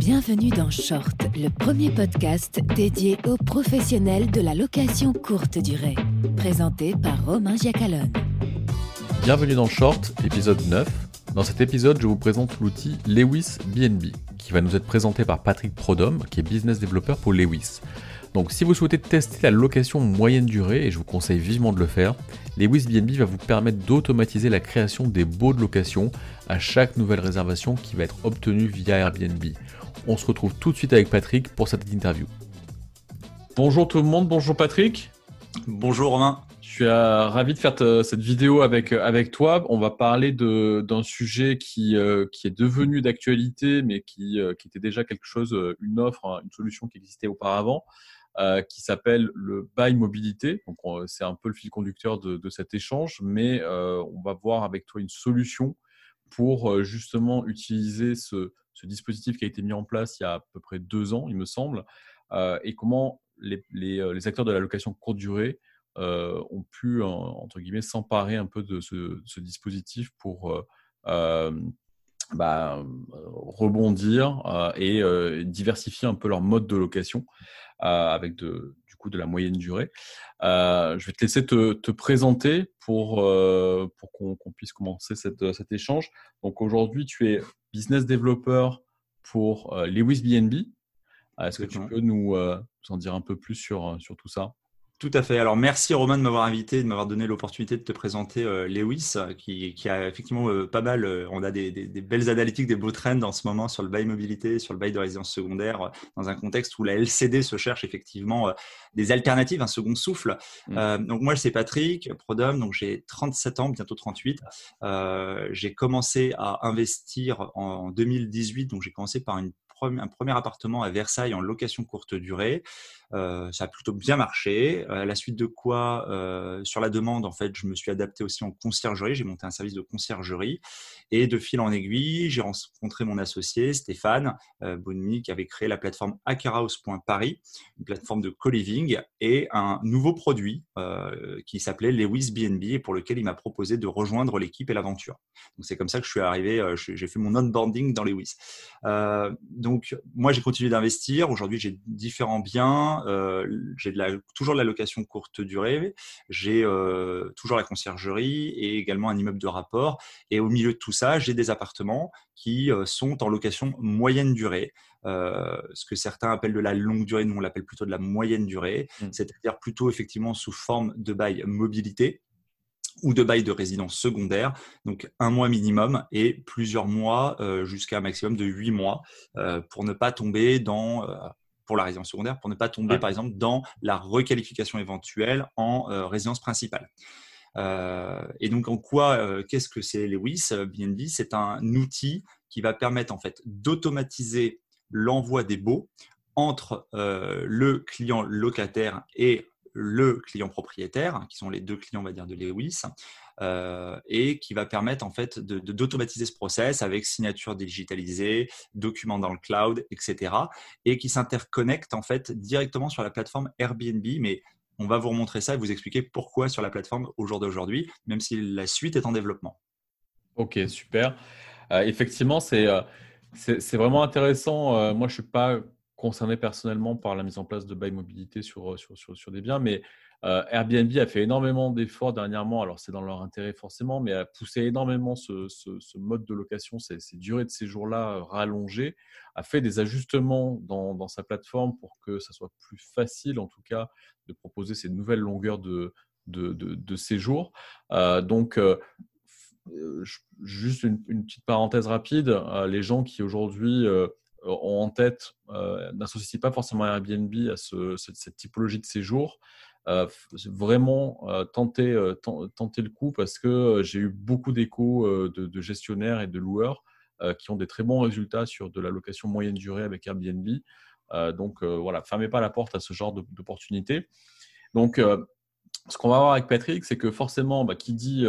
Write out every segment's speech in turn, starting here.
Bienvenue dans Short, le premier podcast dédié aux professionnels de la location courte durée. Présenté par Romain Giacalone. Bienvenue dans Short, épisode 9. Dans cet épisode, je vous présente l'outil Lewis BNB, qui va nous être présenté par Patrick Prodhomme, qui est business developer pour Lewis. Donc si vous souhaitez tester la location moyenne durée, et je vous conseille vivement de le faire, Lewis BNB va vous permettre d'automatiser la création des baux de location à chaque nouvelle réservation qui va être obtenue via Airbnb. On se retrouve tout de suite avec Patrick pour cette interview. Bonjour tout le monde, bonjour Patrick. Bonjour Romain. Je suis euh, ravi de faire cette vidéo avec, euh, avec toi. On va parler d'un sujet qui, euh, qui est devenu d'actualité, mais qui, qui était déjà quelque chose, une offre, hein, une solution qui existait auparavant. qui s'appelle le buy mobilité. Donc, c'est un peu le fil conducteur de, de cet échange, mais on va voir avec toi une solution pour justement utiliser ce, ce dispositif qui a été mis en place il y a à peu près deux ans, il me semble, euh, et comment les, euh, les, acteurs de la location courte durée euh, ont pu, entre guillemets, s'emparer un peu de ce, dispositif pour bah, rebondir et diversifier un peu leur mode de location avec du coup de la moyenne durée. je vais te laisser te, présenter pour, pour qu'on puisse commencer cet échange. Donc aujourd'hui, tu es business developer pour euh, Lewis BNB. Euh, est-ce que tu peux nous, euh, nous, en dire un peu plus sur, sur tout ça? Tout à fait. Alors, merci Romain de m'avoir invité, de m'avoir donné l'opportunité de te présenter Lewis, qui, qui, a effectivement pas mal. on a des, des, belles analytiques, des beaux trends en ce moment sur le bail mobilité, sur le bail de résidence secondaire, dans un contexte où la LCD se cherche effectivement des alternatives, un second souffle. Mmh. donc, moi, c'est Patrick Prodhomme, donc j'ai 37 ans, bientôt 38. j'ai commencé à investir en 2018, donc j'ai commencé par une un premier appartement à Versailles en location courte durée. Euh, ça a plutôt bien marché. À la suite de quoi, euh, sur la demande, en fait, je me suis adapté aussi en conciergerie. J'ai monté un service de conciergerie. Et de fil en aiguille, j'ai rencontré mon associé Stéphane euh, qui avait créé la plateforme hackerhouse.paris, une plateforme de co-living et un nouveau produit euh, qui s'appelait Lewis BNB pour lequel il m'a proposé de rejoindre l'équipe et l'aventure. Donc c'est comme ça que je suis arrivé, j'ai fait mon onboarding dans Lewis. donc moi j'ai continué d'investir. Aujourd'hui j'ai différents biens. Euh, j'ai toujours de la location courte durée, j'ai euh, toujours la conciergerie et également un immeuble de rapport. Et au milieu de tout ça, j'ai des appartements qui euh, sont en location moyenne durée. ce que certains appellent de la longue durée, nous on l'appelle plutôt de la moyenne durée, mmh. c'est-à-dire plutôt effectivement sous forme de bail mobilité ou de bail de résidence secondaire, donc un mois minimum et plusieurs mois jusqu'à un maximum de huit mois pour ne pas tomber dans pour la résidence secondaire pour ne pas tomber, par exemple, dans la requalification éventuelle en euh, résidence principale. Euh, et donc, en quoi, euh, qu'est-ce que c'est Lewis? BNB C'est un outil qui va permettre en fait d'automatiser l'envoi des baux entre le client locataire et le client propriétaire, qui sont les deux clients, on va dire, de Lewis, et qui va permettre en fait d'automatiser ce process avec signature digitalisée, documents dans le cloud, etc. Et qui s'interconnecte en fait directement sur la plateforme Airbnb, mais on va vous remontrer ça et vous expliquer pourquoi sur la plateforme au jour d'aujourd'hui, même si la suite est en développement. Ok, super. Euh, effectivement, c'est euh, vraiment intéressant. moi, je ne suis pas concerné personnellement par la mise en place de bail mobilité sur, sur, sur, sur des biens, mais euh, Airbnb a fait énormément d'efforts dernièrement, alors c'est dans leur intérêt forcément, mais a poussé énormément ce, ce, mode de location, ces, durées de séjour-là euh, rallongées, a fait des ajustements dans, dans, sa plateforme pour que ça soit plus facile en tout cas de proposer ces nouvelles longueurs de, de, de, séjour. Euh, donc, juste une, petite parenthèse rapide, les gens qui aujourd'hui ont en tête n'associent pas forcément Airbnb à ce, cette, typologie de séjour. Euh, vraiment euh, tenter, euh, tenter le coup parce que j'ai eu beaucoup d'échos de, gestionnaires et de loueurs qui ont des très bons résultats sur de la location moyenne durée avec Airbnb. donc voilà, fermez pas la porte à ce genre d'opportunités. Donc ce qu'on va voir avec Patrick, c'est que forcément, bah, qui dit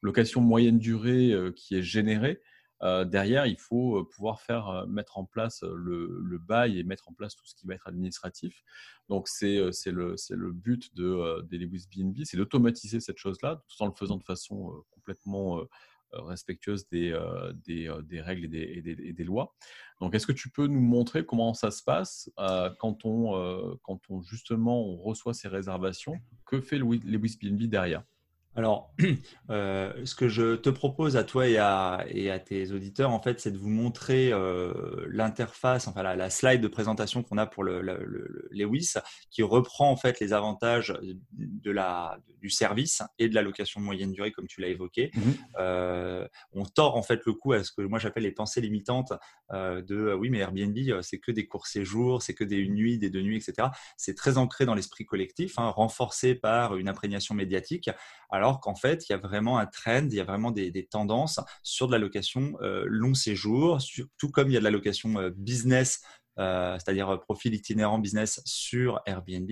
location moyenne durée qui est générée, euh, derrière, il faut euh, pouvoir faire euh, mettre en place le, bail et mettre en place tout ce qui va être administratif. Donc, c'est le, le but de, des Lewis BNB, c'est d'automatiser cette chose-là, tout en le faisant de façon complètement respectueuse des, des, règles et des, lois. Donc, est-ce que tu peux nous montrer comment ça se passe quand, on, quand on justement on reçoit ces réservations? Que fait les BNB derrière? Alors, euh, ce que je te propose à toi et à, tes auditeurs, en fait, c'est de vous montrer euh, l'interface, enfin la, slide de présentation qu'on a pour le, Lewis, qui reprend en fait les avantages de la, du service et de la location de moyenne durée, comme tu l'as évoqué. Mmh euh, on tord en fait le coup à ce que moi j'appelle les pensées limitantes de oui, mais Airbnb, c'est que des courts séjours, c'est que des une nuit, des deux nuits, etc. C'est très ancré dans l'esprit collectif, hein, renforcé par une imprégnation médiatique alors qu'en fait, il y a vraiment un trend, il y a vraiment des, tendances sur de la location euh, long séjour, tout comme il y a de la location euh, business euh, c'est-à-dire profil itinérant business sur Airbnb.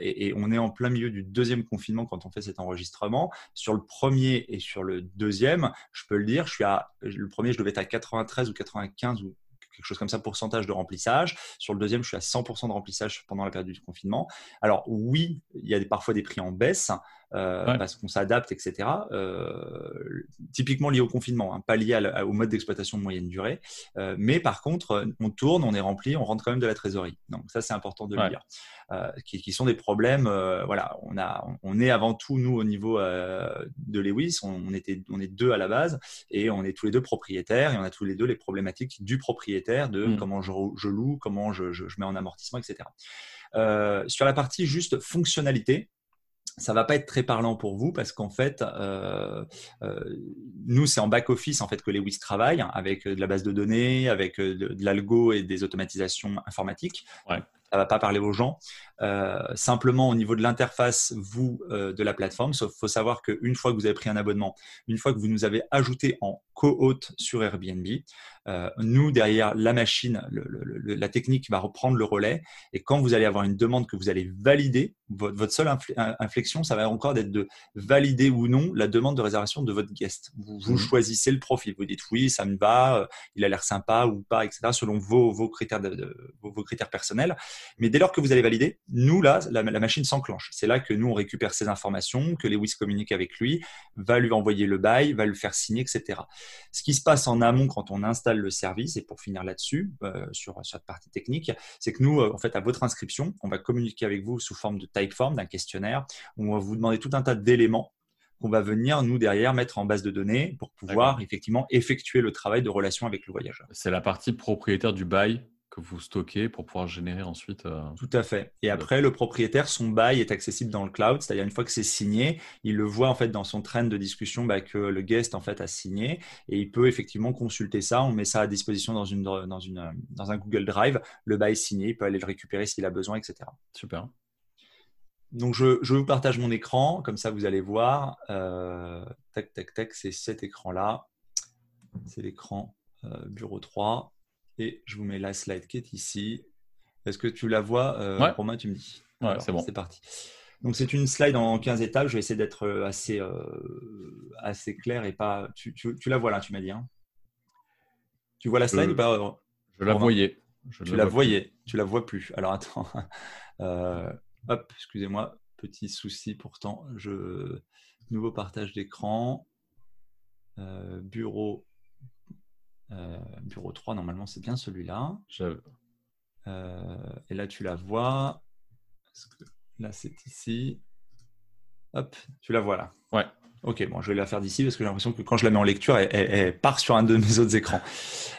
et, on est en plein milieu du deuxième confinement quand on fait cet enregistrement. Sur le premier et sur le deuxième, je peux le dire, le premier, je devais être à 93 ou 95 ou quelque chose comme ça, pourcentage de remplissage. Sur le deuxième, je suis à 100% de remplissage pendant la période du confinement. Alors oui, il y a parfois des prix en baisse, euh, parce qu'on s'adapte, etc. Euh, typiquement lié au confinement, hein, pas lié au mode d'exploitation de moyenne durée. Euh, mais par contre, on tourne, on est rempli, on rentre quand même de la trésorerie. Donc ça, c'est important de le dire. Qui, sont des problèmes. voilà, on a, on est avant tout nous au niveau de Lewis. On, était, on est deux à la base et on est tous les deux propriétaires et on a tous les deux les problématiques du propriétaire de mmh. comment je, loue, comment je, je, mets en amortissement, etc. sur la partie juste fonctionnalité, ça va pas être très parlant pour vous parce qu'en fait, euh, euh, nous, c'est en back-office en fait que Lewis travaille avec de la base de données, avec de, de l'algo et des automatisations informatiques. Ouais ça va pas parler aux gens. Euh, simplement au niveau de l'interface, vous, euh, de la plateforme, il faut savoir qu'une fois que vous avez pris un abonnement, une fois que vous nous avez ajouté en co-hôte sur Airbnb, euh, nous, derrière la machine, la technique va reprendre le relais. Et quand vous allez avoir une demande que vous allez valider, votre, seule inflexion, ça va encore d'être de valider ou non la demande de réservation de votre guest. Vous, vous mmh. choisissez le profil. Vous dites oui, ça me va, il a l'air sympa ou pas, etc. selon vos, vos critères, de, vos critères personnels. Mais dès lors que vous allez valider, nous, là, la, machine s'enclenche. C'est là que nous, on récupère ces informations, que Lewis communique avec lui, va lui envoyer le bail, va le faire signer, etc. Ce qui se passe en amont quand on installe le service, et pour finir là-dessus, euh, sur, cette partie technique, c'est que nous, euh, en fait, à votre inscription, on va communiquer avec vous sous forme de typeform, d'un questionnaire, où on va vous demander tout un tas d'éléments qu'on va venir, nous, derrière, mettre en base de données pour pouvoir effectivement effectuer le travail de relation avec le voyageur. C'est la partie propriétaire du bail vous stockez pour pouvoir générer ensuite. Euh, Tout à fait. Et après, le propriétaire, son bail est accessible dans le cloud, c'est-à-dire une fois que c'est signé, il le voit en fait dans son train de discussion bah, que le guest en fait a signé et il peut effectivement consulter ça. On met ça à disposition dans, une, dans, une, dans un Google Drive. Le bail signé, il peut aller le récupérer s'il a besoin, etc. Super. Donc, je, je, vous partage mon écran, comme ça vous allez voir. Euh, tac, tac, tac, c'est cet écran-là. C'est l'écran euh, bureau 3. Et je vous mets la slide qui est ici. Est-ce que tu la vois euh, Romain, tu me dis? Ouais, c'est bon. C'est parti. Donc, c'est une slide en 15 étapes. Je vais essayer d'être euh, assez, euh, assez clair et pas. Tu, tu, la vois là, tu m'as dit. Hein? Tu vois la slide ou pas Je la voyais. Je tu la, voyais. Tu la vois plus. Alors, attends. hop, excusez-moi. Petit souci pourtant. Je... Nouveau partage d'écran. bureau euh, bureau 3, normalement, c'est bien celui-là. Euh, et là, tu la vois. Là, c'est ici. Hop, tu la vois là. Ouais. Ok, bon, je vais la faire d'ici parce que j'ai l'impression que quand je la mets en lecture, elle, part sur un de mes autres écrans.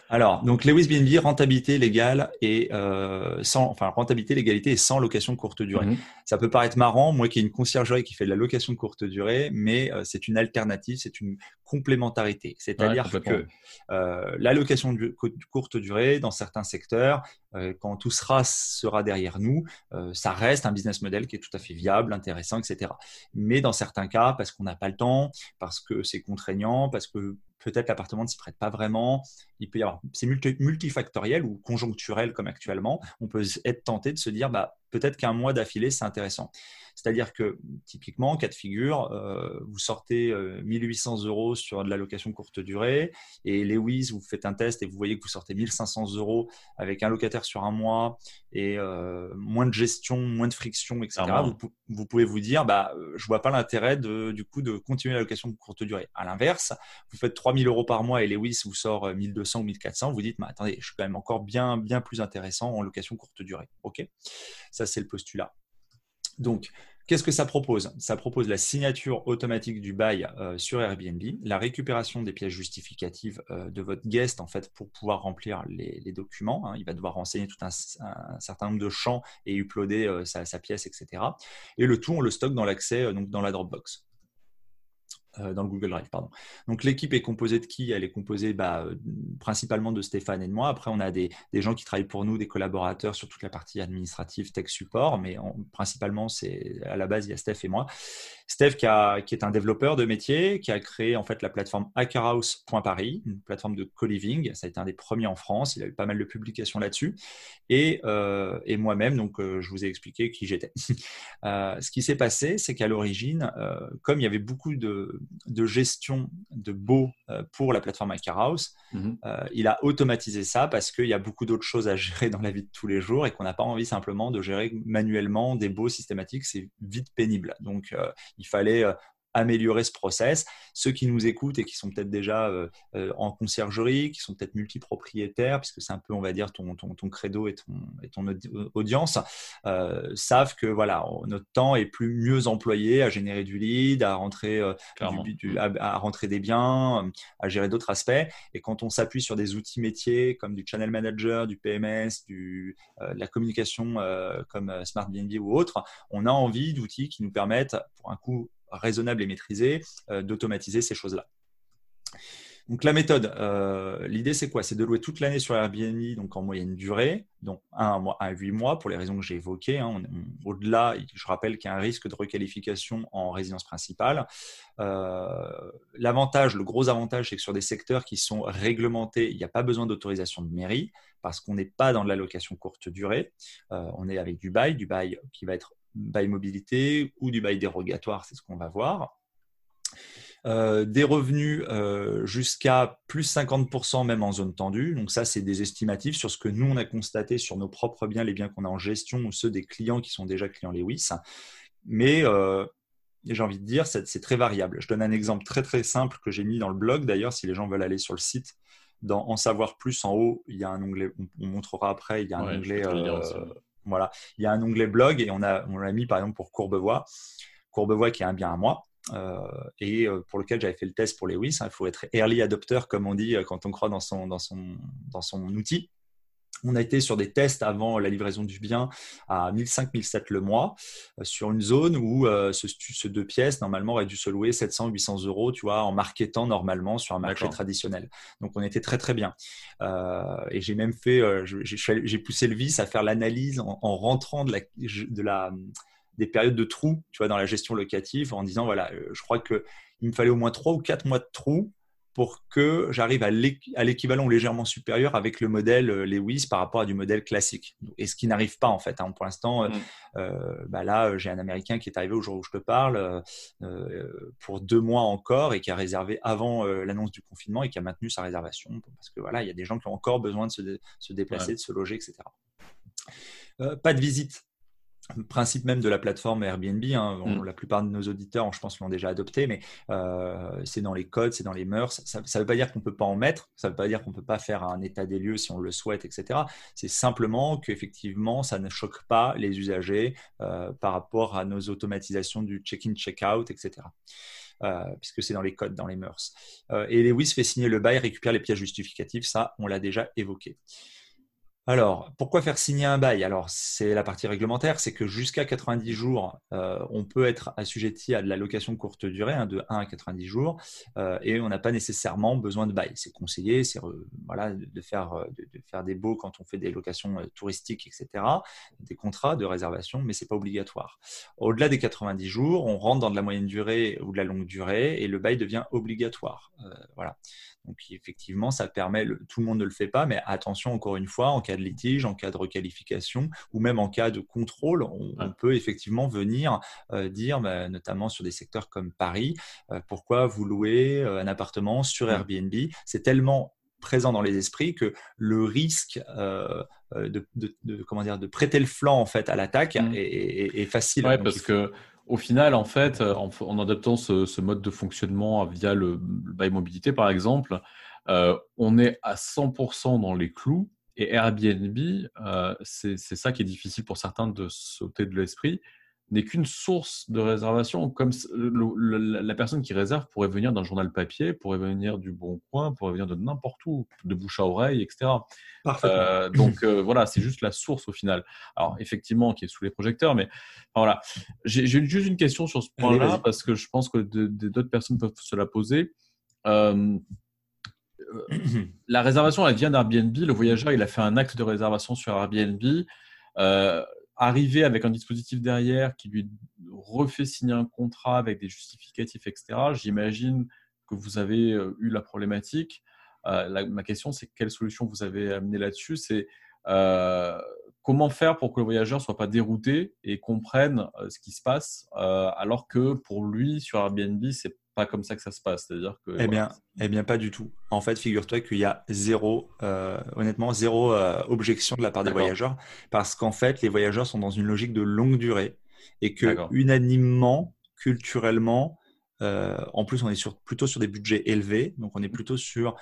Alors, donc Lewis BNB, rentabilité légale et euh, sans, enfin rentabilité, légalité et sans location de courte durée. Mhm. Ça peut paraître marrant, moi qui ai une conciergerie qui fait de la location de courte durée, mais euh, c'est une alternative, c'est une complémentarité. C'est-à-dire que euh, la location de courte durée dans certains secteurs, euh, quand tout sera sera derrière nous, euh, ça reste un business model qui est tout à fait viable, intéressant, etc. Mais dans certains cas, parce qu'on n'a pas le temps, parce que c'est contraignant, parce que peut-être l'appartement ne s'y prête pas vraiment. Il peut y avoir, c'est multifactoriel ou conjoncturel comme actuellement. On peut être tenté de se dire, bah, peut-être qu'un mois d'affilée, c'est intéressant. C'est-à-dire que typiquement, cas de figure, euh, vous sortez 1800 euh, euros sur de la location courte durée et Lewis, vous faites un test et vous voyez que vous sortez 1500 euros avec un locataire sur un mois et euh, moins de gestion, moins de friction, etc. Vous, pouvez vous dire, bah, je vois pas l'intérêt de, du coup de continuer la location courte durée. À l'inverse, vous faites 3000 euros par mois et Lewis vous sort 1200 ou 1400, vous dites, mais attendez, je suis quand même encore bien, bien plus intéressant en location courte durée. Ok, ça c'est le postulat. Donc, Qu'est-ce que ça propose? Ça propose la signature automatique du bail euh, sur Airbnb, la récupération des pièces justificatives euh, de votre guest en fait pour pouvoir remplir les, documents. Hein. Il va devoir renseigner tout un, certain nombre de champs et uploader euh, sa, sa, pièce, etc. Et le tout, on le stocke dans l'accès, donc dans la Dropbox. Euh, dans le Google Drive. Donc l'équipe est composée de qui? Elle est composée bah, euh, principalement de Stéphane et de moi. Après, on a des, gens qui travaillent pour nous, des collaborateurs sur toute la partie administrative, tech support, mais principalement, c'est à la base, il y a Steph et moi. Steph, qui, est un développeur de métier, qui a créé en fait la plateforme hackerhouse.paris, une plateforme de co-living. Ça a été un des premiers en France. Il a eu pas mal de publications là-dessus. Et, euh, moi-même, donc je vous ai expliqué qui j'étais. ce qui s'est passé, c'est qu'à l'origine, comme il y avait beaucoup de de gestion de beaux euh, pour la plateforme House. Mhm. Euh, il a automatisé ça parce qu'il y a beaucoup d'autres choses à gérer dans la vie de tous les jours et qu'on n'a pas envie simplement de gérer manuellement des beaux systématiques. C'est vite pénible. Donc, euh, il fallait améliorer ce process. Ceux qui nous écoutent et qui sont peut-être déjà euh, euh, en conciergerie, qui sont peut-être multipropriétaires, puisque c'est un peu, on va dire, ton, ton, ton credo et ton, et ton audience, euh, savent que voilà, notre temps est plus mieux employé à générer du lead, à rentrer, à, rentrer des biens, à gérer d'autres aspects. Et quand on s'appuie sur des outils métiers comme du channel manager, du PMS, du, de la communication comme SmartBNB ou autre, on a envie d'outils qui nous permettent, pour un coût raisonnable et maîtrisé, euh, d'automatiser ces choses-là. Donc la méthode, euh, l'idée c'est quoi? C'est de louer toute l'année sur Airbnb, donc en moyenne durée, donc un mois à 8 mois pour les raisons que j'ai évoquées. Hein. Au-delà, je rappelle qu'il y a un risque de requalification en résidence principale. Euh, l'avantage, le gros avantage, c'est que sur des secteurs qui sont réglementés, il n'y a pas besoin d'autorisation de mairie parce qu'on n'est pas dans de la location courte durée. on est avec du bail, du bail qui va être bail mobilité ou du bail dérogatoire, c'est ce qu'on va voir. Euh, des revenus euh, jusqu'à plus 50% même en zone tendue. Donc ça, c'est des estimatifs sur ce que nous, on a constaté sur nos propres biens, les biens qu'on a en gestion ou ceux des clients qui sont déjà clients Lewis. Mais euh, j'ai envie de dire, c'est très variable. Je donne un exemple très très simple que j'ai mis dans le blog. D'ailleurs, si les gens veulent aller sur le site, dans En savoir plus, en haut, il y a un onglet, on, montrera après, il y a un onglet voilà, il y a un onglet blog et on a on l'a mis par exemple pour Courbevoie, Courbevoie qui est un bien à moi. Euh, et euh, pour lequel j'avais fait le test pour Lewis. Hein, il faut être early adopter, comme on dit euh, quand on croit dans son, dans son, dans son outil. On a été sur des tests avant la livraison du bien à 1500-1700 le mois euh, sur une zone où euh, ce, deux pièces normalement aurait dû se louer 700-800 euros, tu vois, en marketant normalement sur un marché traditionnel. Donc on était très très bien. Euh, et j'ai même fait, j'ai poussé le vice à faire l'analyse en, rentrant de la, de la, des périodes de trous, tu vois, dans la gestion locative, en disant voilà, je crois que il me fallait au moins trois ou quatre mois de trous pour que j'arrive à l'équivalent légèrement supérieur avec le modèle euh, Lewis par rapport à du modèle classique. Et ce qui n'arrive pas en fait. Hein. Pour l'instant, euh, mm. euh, bah là, j'ai un Américain qui est arrivé au jour où je te parle pour deux mois encore et qui a réservé avant l'annonce du confinement et qui a maintenu sa réservation parce que voilà, il y a des gens qui ont encore besoin de se, déplacer, de se loger, etc. pas de visite principe même de la plateforme Airbnb. Hein, mm. La plupart de nos auditeurs, je pense, l'ont déjà adopté, mais euh, c'est dans les codes, c'est dans les mœurs. Ça ne veut pas dire qu'on ne peut pas en mettre, ça ne veut pas dire qu'on ne peut pas faire un état des lieux si on le souhaite, etc. C'est simplement qu'effectivement, ça ne choque pas les usagers euh, par rapport à nos automatisations du check-in, check-out, etc. Euh, puisque c'est dans les codes, dans les mœurs. et Lewis fait signer le bail, récupère les pièces justificatives, ça, on l'a déjà évoqué. Alors, pourquoi faire signer un bail? Alors, c'est la partie réglementaire, c'est que jusqu'à 90 jours, euh, on peut être assujetti à de la location courte durée, hein, de 1 à 90 jours, euh, et on n'a pas nécessairement besoin de bail. C'est conseillé, c'est voilà, de, faire, euh, de, des baux quand on fait des locations touristiques, etc., des contrats de réservation, mais ce n'est pas obligatoire. Au-delà des 90 jours, on rentre dans de la moyenne durée ou de la longue durée, et le bail devient obligatoire. voilà. Donc effectivement, ça permet, tout le monde ne le fait pas, mais attention encore une fois, en cas de litige, en cas de requalification ou même en cas de contrôle, on, peut effectivement venir euh, dire, bah, notamment sur des secteurs comme Paris, euh, pourquoi vous louez euh, un appartement sur Airbnb? C'est tellement présent dans les esprits que le risque de, comment dire, de prêter le flanc en fait à l'attaque mmh. est, facile. Oui, parce que au final, en fait, euh, en, adaptant ce, mode de fonctionnement via le, bail mobilité, par exemple, euh, on est à 100% dans les clous. Et Airbnb, euh, c'est ça qui est difficile pour certains de sauter de l'esprit n'est qu'une source de réservation. Comme la personne qui réserve pourrait venir d'un journal papier, pourrait venir du Bon Coin, pourrait venir de n'importe où, de bouche à oreille, etc. Euh, donc euh, voilà, c'est juste la source au final. Alors effectivement, qui est sous les projecteurs, mais voilà. J'ai juste une question sur ce point-là parce que je pense que d'autres personnes peuvent se la poser. Euh, la réservation, elle vient d'Airbnb. Le voyageur, il a fait un acte de réservation sur Airbnb. Euh, arriver avec un dispositif derrière qui lui refait signer un contrat avec des justificatifs, etc., j'imagine que vous avez euh, eu la problématique. Euh, ma question, c'est quelle solution vous avez amené là-dessus? C'est euh, comment faire pour que le voyageur ne soit pas dérouté et comprenne ce qui se passe, alors que pour lui, sur Airbnb, c'est comme ça que ça se passe. C'est-à-dire que. Eh bien, eh bien, pas du tout. En fait, figure-toi qu'il y a zéro, euh, honnêtement, zéro euh, objection de la part des voyageurs, parce qu'en fait, les voyageurs sont dans une logique de longue durée et que unanimement, culturellement, euh, en plus, on est sur, plutôt sur des budgets élevés, donc on est plutôt sur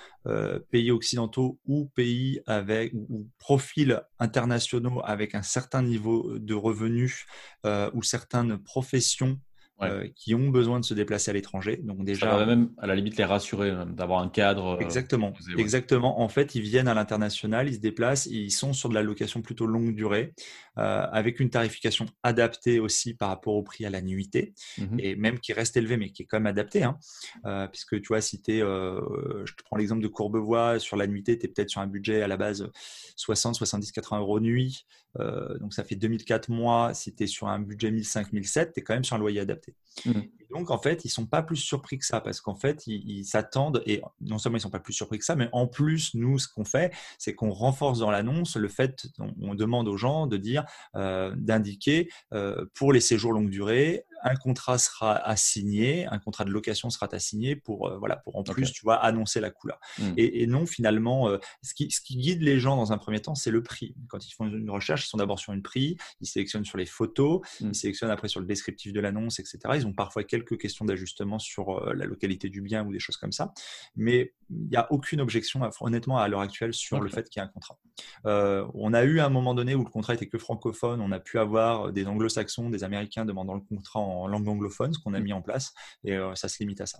pays occidentaux ou pays avec ou profils internationaux avec un certain niveau de revenus ou certaines professions euh, qui ont besoin de se déplacer à l'étranger. Donc déjà, ça va même à la limite les rassurer d'avoir un cadre. Euh, exactement, exactement. En fait, ils viennent à l'international, ils se déplacent, ils sont sur de la location plutôt longue durée, euh, avec une tarification adaptée aussi par rapport au prix à la nuitée, mmh et même qui reste élevé, mais qui est quand même adapté, hein. puisque tu vois, si tu es, je te prends l'exemple de Courbevoie, sur la nuitée, tu es peut-être sur un budget à la base 60, 70, 80 euros nuit, donc ça fait 2004 mois. Si tu es sur un budget 1005, 1007, tu es quand même sur un loyer adapté. Mmh. Donc, en fait, ils sont pas plus surpris que ça parce qu'en fait, ils s'attendent et non seulement ils sont pas plus surpris que ça, mais en plus, nous, ce qu'on fait, c'est qu'on renforce dans l'annonce le fait, on, demande aux gens de dire, euh, d'indiquer euh, pour les séjours longue durée, un contrat sera assigné, un contrat de location sera assigné pour, euh, voilà, pour en plus, tu vois, annoncer la couleur. Mmh. Et, non, finalement, euh, ce, qui, ce, qui, guide les gens dans un premier temps, c'est le prix. Quand ils font une recherche, ils sont d'abord sur une prix, ils sélectionnent sur les photos, mmh. ils sélectionnent après sur le descriptif de l'annonce, etc. Ils ont parfois quelques questions d'ajustement sur euh, la localité du bien ou des choses comme ça. Mais il n'y a aucune objection, honnêtement, à l'heure actuelle sur le fait qu'il y ait un contrat. on a eu un moment donné où le contrat était que francophone, on a pu avoir des anglo-saxons, des américains demandant le contrat en langue anglophone, ce qu'on a mmh. mis en place, et euh, ça se limite à ça.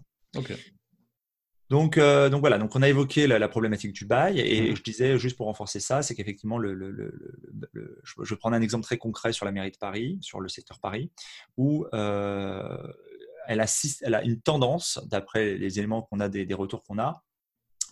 Donc, euh, donc voilà, donc on a évoqué la, problématique du bail et mmh. je disais juste pour renforcer ça, c'est qu'effectivement, le, je, vais prendre un exemple très concret sur la mairie de Paris, sur le secteur Paris, où euh, elle, assiste, elle a une tendance, d'après les éléments qu'on a, des, retours qu'on a,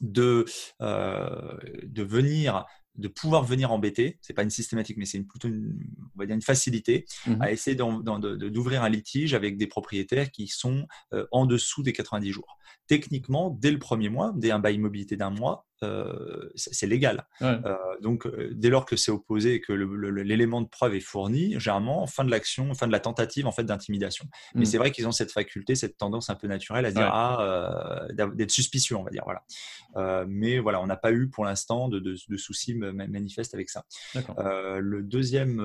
de, de venir de pouvoir venir embêter, c'est pas une systématique, mais c'est plutôt une, on va dire une facilité mmh à essayer d'ouvrir un litige avec des propriétaires qui sont euh, en dessous des 90 jours. Techniquement, dès le premier mois, dès un bail mobilité d'un mois, euh, c'est légal. Euh, donc, euh, dès lors que c'est opposé et que l'élément de preuve est fourni, généralement, fin de l'action, fin de la tentative en fait d'intimidation. Mais mm. c'est vrai qu'ils ont cette faculté, cette tendance un peu naturelle à dire ah, d'être suspicieux, on va dire. Voilà. mais voilà, on n'a pas eu pour l'instant de, de, soucis manifestes avec ça. le deuxième,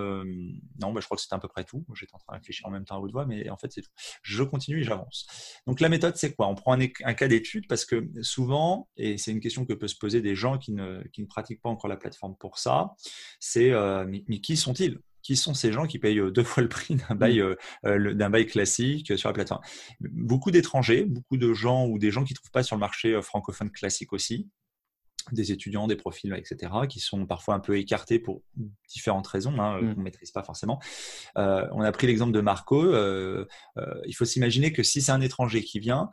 non, bah, je crois que c'était à peu près tout. J'étais en train de réfléchir en même temps à haute voix, mais en fait, c'est tout. Je continue et j'avance. Donc, la méthode, c'est quoi? On prend un, un cas d'étude parce que souvent, et c'est une question que peut se poser des gens qui ne, qui ne pratiquent pas encore la plateforme pour ça, c'est euh, mais, qui sont-ils? Qui sont ces gens qui payent euh, deux fois le prix d'un bail, mmh. euh, d'un bail classique sur la plateforme? Beaucoup d'étrangers, beaucoup de gens ou des gens qui ne trouvent pas sur le marché francophone classique aussi. Des étudiants, des profils, etc., qui sont parfois un peu écartés pour différentes raisons hein, mm. qu'on ne maîtrise pas forcément. Euh, on a pris l'exemple de Marco. Euh, euh, il faut s'imaginer que si c'est un étranger qui vient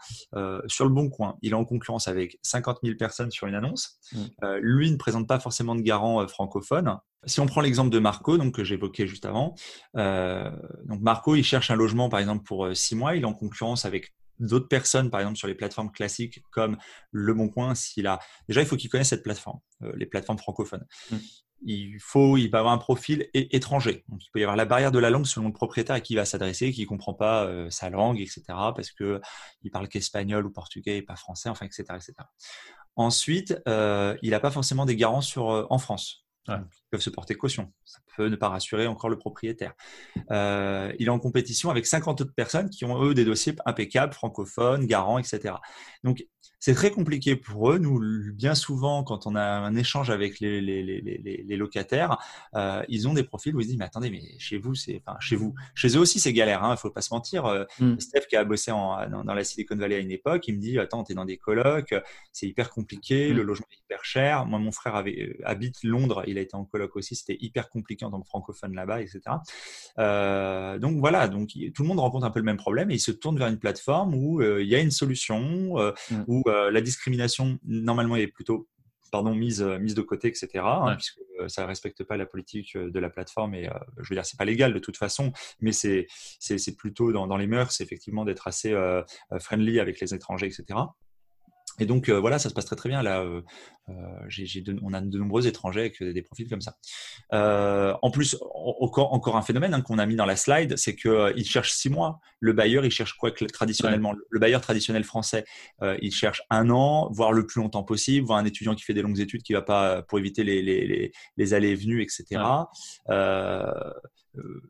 sur le bon coin, il est en concurrence avec 50 000 personnes sur une annonce. Mm. lui ne présente pas forcément de garant francophone. Si on prend l'exemple de Marco, donc que j'évoquais juste avant, donc Marco, il cherche un logement par exemple pour six mois. Il est en concurrence avec d'autres personnes, par exemple sur les plateformes classiques comme Le Bon Coin, s'il a déjà il faut qu'il connaisse cette plateforme, euh, les plateformes francophones. Mm. Il faut, il va avoir un profil étranger. Donc il peut y avoir la barrière de la langue selon le propriétaire à qui il va s'adresser, qui ne comprend pas euh, sa langue, etc. Parce que il parle qu'espagnol ou portugais et pas français, enfin, etc., etc. Ensuite, euh, il n'a pas forcément des garants sur, en France. Ils peuvent se porter caution. Ça peut ne pas rassurer encore le propriétaire. Euh, il est en compétition avec 50 autres personnes qui ont, eux, des dossiers impeccables, francophones, garants, etc. Donc, c'est très compliqué pour eux. Nous, bien souvent, quand on a un échange avec les, les, les, les locataires, euh, ils ont des profils où ils se disent, mais attendez, mais chez vous, c'est, enfin, chez vous, chez eux aussi, c'est galère, il hein, faut pas se mentir. Euh, mm. Steph, qui a bossé en, dans, la Silicon Valley à une époque, il me dit, attends, tu es dans des colocs, c'est hyper compliqué, mm. le logement est hyper cher. Moi, mon frère avait, habite Londres, il a été en coloc aussi, c'était hyper compliqué en tant que francophone là-bas, etc. Euh, donc voilà, donc tout le monde rencontre un peu le même problème et il se tourne vers une plateforme où il y a une solution, mm. où euh, la discrimination, normalement, est plutôt pardon, mise, euh, mise de côté, etc., hein, puisque euh, ça ne respecte pas la politique de la plateforme. Et je veux dire, c'est pas légal de toute façon, mais c'est plutôt dans, dans, les mœurs, effectivement, d'être assez friendly avec les étrangers, etc. Et donc euh, voilà, ça se passe très très bien. Là, euh, euh, on a de nombreux étrangers avec des profils comme ça. en plus, encore, encore un phénomène hein, qu'on a mis dans la slide, c'est qu'ils cherchent six mois. Le bailleur, il cherche quoi traditionnellement Le bailleur traditionnel français, il cherche un an, voire le plus longtemps possible, voire un étudiant qui fait des longues études qui va pas pour éviter les, les, les, allées et venues, etc.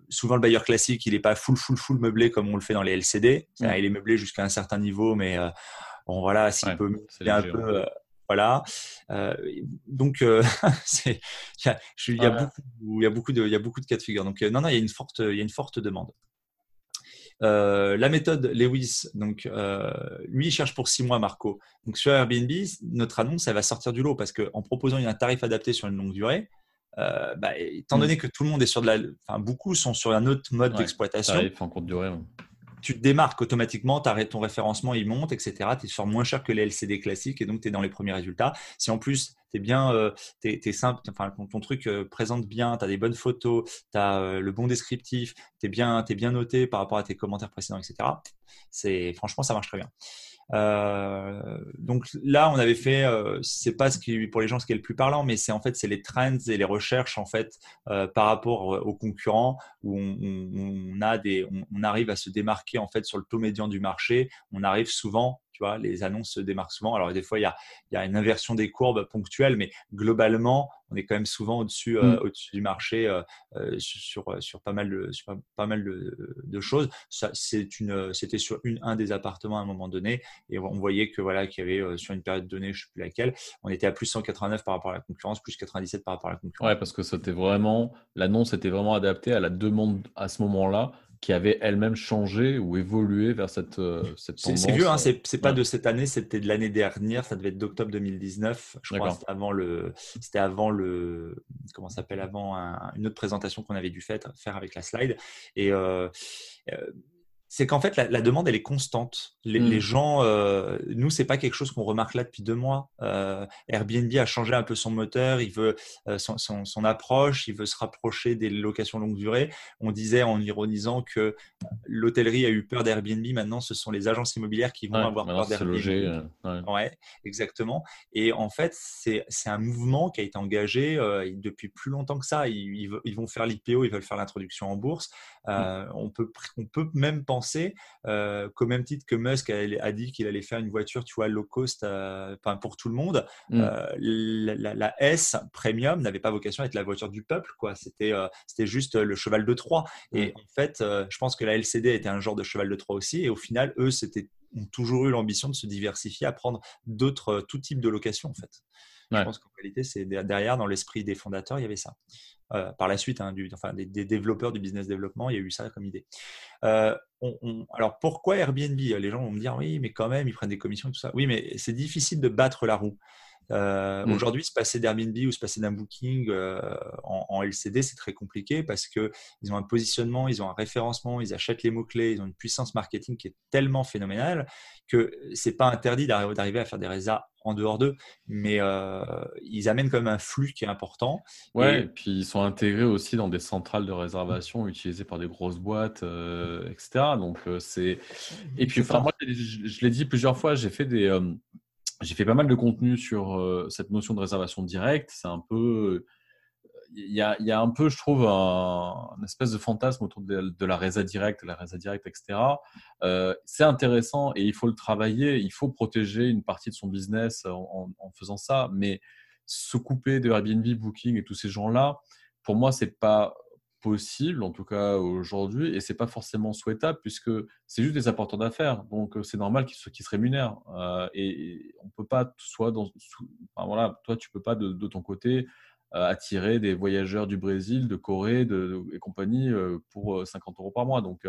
souvent le bailleur classique, il n'est pas full full full meublé comme on le fait dans les LCD. Il est meublé jusqu'à un certain niveau, mais Bon, voilà, s'il peut un peu. Euh, voilà. Euh, donc, euh, il y, a beaucoup de, il y a beaucoup de cas de figure. Donc, non, non, il y a une forte, il y a une forte demande. la méthode Lewis, donc lui, il cherche pour six mois, Marco. Donc sur Airbnb, notre annonce, elle va sortir du lot parce qu'en proposant un tarif adapté sur une longue durée, bah, étant mm. donné que tout le monde est sur de la, enfin beaucoup sont sur un autre mode d'exploitation. Tarif en courte durée tu te démarques automatiquement, ton référencement il monte, etc. Tu sors moins cher que les LCD classiques et donc tu es dans les premiers résultats. Si en plus tu es bien, euh, simple, enfin, ton, truc euh, présente bien, tu as des bonnes photos, tu as euh, le bon descriptif, tu es, bien, es bien noté par rapport à tes commentaires précédents, etc. Franchement, ça marche très bien. Euh, donc là, on avait fait, euh, c'est pas ce qui pour les gens ce qui est le plus parlant, mais c'est en fait c'est les trends et les recherches en fait euh, par rapport aux concurrents où on, on a des, on, arrive à se démarquer en fait sur le taux médian du marché. On arrive souvent tu vois, les annonces se démarquent souvent. Alors, des fois, il y a, il y a une inversion des courbes ponctuelles, mais globalement, on est quand même souvent au-dessus euh, mm. du marché euh, euh, sur, sur pas mal de, sur pas mal de, choses. C'était sur une, un des appartements à un moment donné, et on voyait que voilà qu'il y avait sur une période donnée, je ne sais plus laquelle, on était à plus 189 par rapport à la concurrence, plus 97 par rapport à la concurrence. Ouais, parce que c'était vraiment l'annonce était vraiment adaptée à la demande à ce moment-là qui avait elle-même changé ou évolué vers cette, euh, cette tendance. C'est vieux, hein, c'est pas de cette année, c'était de l'année dernière, ça devait être d'octobre 2019. Je crois c'était avant le, c'était avant le, comment s'appelle avant une autre présentation qu'on avait dû faire, faire avec la slide. Et euh, euh c'est qu'en fait, la, demande, elle est constante. Les, mm. gens, euh, nous, c'est pas quelque chose qu'on remarque là depuis deux mois. Euh, Airbnb a changé un peu son moteur, il veut euh, son, son, approche, il veut se rapprocher des locations longue durée. On disait en ironisant que l'hôtellerie a eu peur d'Airbnb. Maintenant, ce sont les agences immobilières qui vont avoir peur d'Airbnb. Euh, ouais. exactement. Et en fait, c'est un mouvement qui a été engagé depuis plus longtemps que ça. Ils, ils, vont faire l'IPO, ils veulent faire l'introduction en bourse. Mm. on, peut, on peut même penser euh, qu'au même titre que Musk a, dit qu'il allait faire une voiture, tu vois, low cost euh, pour tout le monde, mm. euh, la, S Premium n'avait pas vocation à être la voiture du peuple, quoi. C'était c'était juste le cheval de Troie. Et mm. en fait, je pense que la LCD était un genre de cheval de Troie aussi. Et au final, eux, c'était ont toujours eu l'ambition de se diversifier, à prendre d'autres, tout type de locations, en fait. Je pense qu'en réalité, c'est derrière, dans l'esprit des fondateurs, il y avait ça. Euh, par la suite, hein, du, enfin, des, développeurs du business développement, il y a eu ça comme idée. Euh, alors pourquoi Airbnb? Les gens vont me dire oui, mais quand même, ils prennent des commissions et tout ça. Oui, mais c'est difficile de battre la roue. Euh, mm. Aujourd'hui, se passer d'Airbnb ou se passer d'un booking euh, en, LCD, c'est très compliqué parce qu'ils ont un positionnement, ils ont un référencement, ils achètent les mots-clés, ils ont une puissance marketing qui est tellement phénoménale que c'est pas interdit d'arriver à faire des résas en dehors d'eux, mais euh, ils amènent quand même un flux qui est important. Ouais, et... puis ils sont intégrés aussi dans des centrales de réservation utilisées par des grosses boîtes, etc. Donc c'est. Et puis, enfin, moi, je l'ai dit plusieurs fois, j'ai fait des j'ai fait pas mal de contenu sur euh, cette notion de réservation directe. C'est un peu, il y, a, il y a, un peu, je trouve, un, espèce de fantasme autour de, la résa directe, la résa directe, etc. Euh, c'est intéressant et il faut le travailler. Il faut protéger une partie de son business en, en faisant ça, mais se couper de Airbnb, Booking et tous ces gens-là, pour moi, c'est pas possible, en tout cas aujourd'hui, et c'est pas forcément souhaitable puisque c'est juste des apporteurs d'affaires, donc c'est normal qu'ils se, se rémunèrent. et, on peut pas, soit dans, voilà, toi tu peux pas de, ton côté attirer des voyageurs du Brésil, de Corée, et compagnie pour 50 euros par mois. Donc,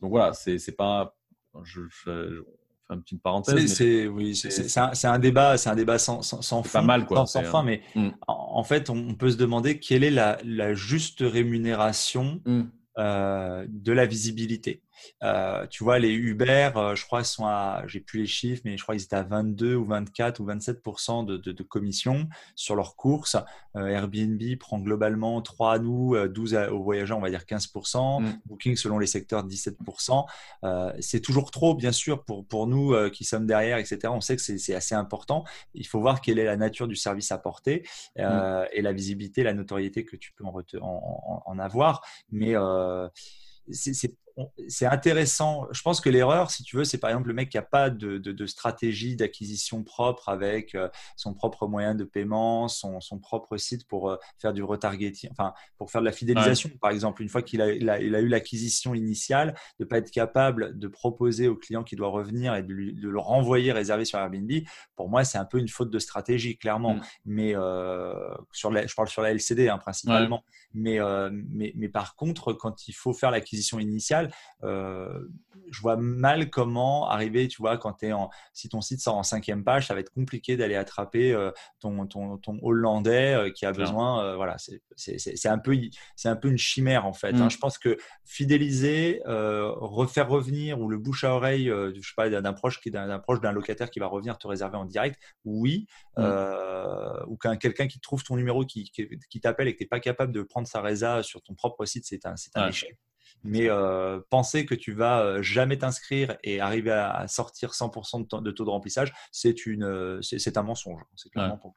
donc voilà, c'est pas, une petite parenthèse. C'est oui, c'est un, débat, c'est un débat sans, sans, fin, pas mal, quoi, sans, fin, mais mm. en, fait, on peut se demander quelle est la, la juste rémunération mm. euh, de la visibilité. Euh, tu vois, les Uber, euh, je crois, sont à, j'ai plus les chiffres, mais je crois qu'ils étaient à 22 ou 24 ou 27 de, de, de commission sur leurs courses. Euh, Airbnb prend globalement 3 à nous, 12 aux voyageurs, on va dire 15 mm. Booking, selon les secteurs, 17 C'est toujours trop, bien sûr, pour, pour nous qui sommes derrière, etc. On sait que c'est assez important. Il faut voir quelle est la nature du service apporté mm. et la visibilité, la notoriété que tu peux en, en, en avoir. Mais c'est c'est intéressant. Je pense que l'erreur, si tu veux, c'est par exemple le mec qui n'a pas de, stratégie d'acquisition propre avec euh, son propre moyen de paiement, son, propre site pour euh, faire du retargeting, enfin, pour faire de la fidélisation, par exemple. Une fois qu'il a, eu l'acquisition initiale, de ne pas être capable de proposer au client qui doit revenir et de, le renvoyer réservé sur Airbnb, pour moi, c'est un peu une faute de stratégie, clairement. Mm. Mais euh, sur la, je parle sur la LCD hein, principalement. Mais, mais, mais par contre, quand il faut faire l'acquisition initiale, euh, je vois mal comment arriver, tu vois, quand es en, si ton site sort en cinquième page, ça va être compliqué d'aller attraper euh, ton, ton, ton, Hollandais euh, qui a besoin. voilà, c'est un, peu, un peu une chimère en fait. Hein. Mm. Je pense que fidéliser, refaire revenir ou le bouche à oreille, je sais pas, d'un proche d'un proche d'un locataire qui va revenir te réserver en direct, oui, mm. ou qu'un quelqu'un qui trouve ton numéro, qui, qui, t'appelle et que tu n'es pas capable de prendre sa résa sur ton propre site, c'est un, un échec. Mais euh, penser que tu vas euh, jamais t'inscrire et arriver à, sortir 100% de, taux de remplissage, c'est une, euh, c'est un mensonge. C'est clairement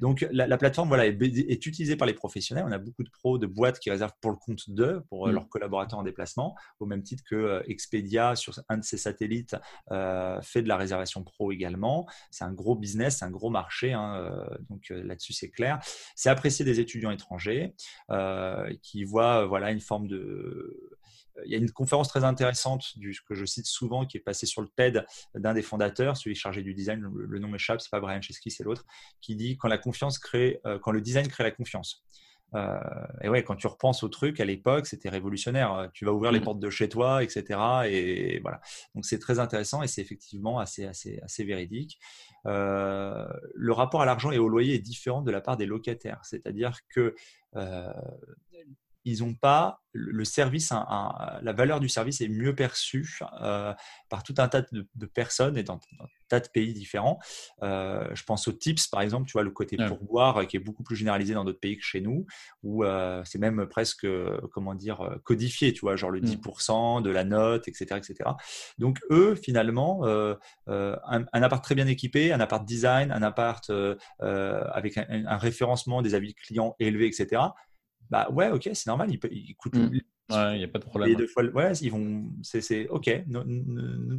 donc la, plateforme voilà, est, utilisée par les professionnels. On a beaucoup de pros, de boîtes qui réservent pour le compte d'eux, pour euh, mm. leurs collaborateurs en déplacement, au même titre que euh, Expedia sur un de ses satellites euh, fait de la réservation pro également. C'est un gros business, un gros marché. Hein, donc là-dessus c'est clair. C'est apprécié des étudiants étrangers qui voient voilà une forme de il y a une conférence très intéressante du, que je cite souvent qui est passée sur le TED d'un des fondateurs, celui chargé du design, le, nom m'échappe, c'est pas Brian Chesky, c'est l'autre, qui dit quand la confiance crée, euh, quand le design crée la confiance. Euh, et ouais, quand tu repenses au truc, à l'époque, c'était révolutionnaire. Tu vas ouvrir les mm. portes de chez toi, etc. Et voilà. Donc c'est très intéressant et c'est effectivement assez, assez, assez véridique. Euh, le rapport à l'argent et au loyer est différent de la part des locataires. C'est-à-dire que ils n'ont pas le service, la valeur du service est mieux perçue euh, par tout un tas de, personnes et dans, un tas de pays différents. Euh, je pense aux tips, par exemple, tu vois, le côté pourboire euh, qui est beaucoup plus généralisé dans d'autres pays que chez nous, où c'est même presque, comment dire, codifié, tu vois, genre le 10% mmh. de la note, etc. etc. Donc, eux, finalement, un, un, appart très bien équipé, un appart design, un appart avec un référencement des avis clients élevés, etc bah ouais, ok, c'est normal, il, coûte mm. il n'y a pas de problème. Et deux fois, ouais, ils vont, c'est OK,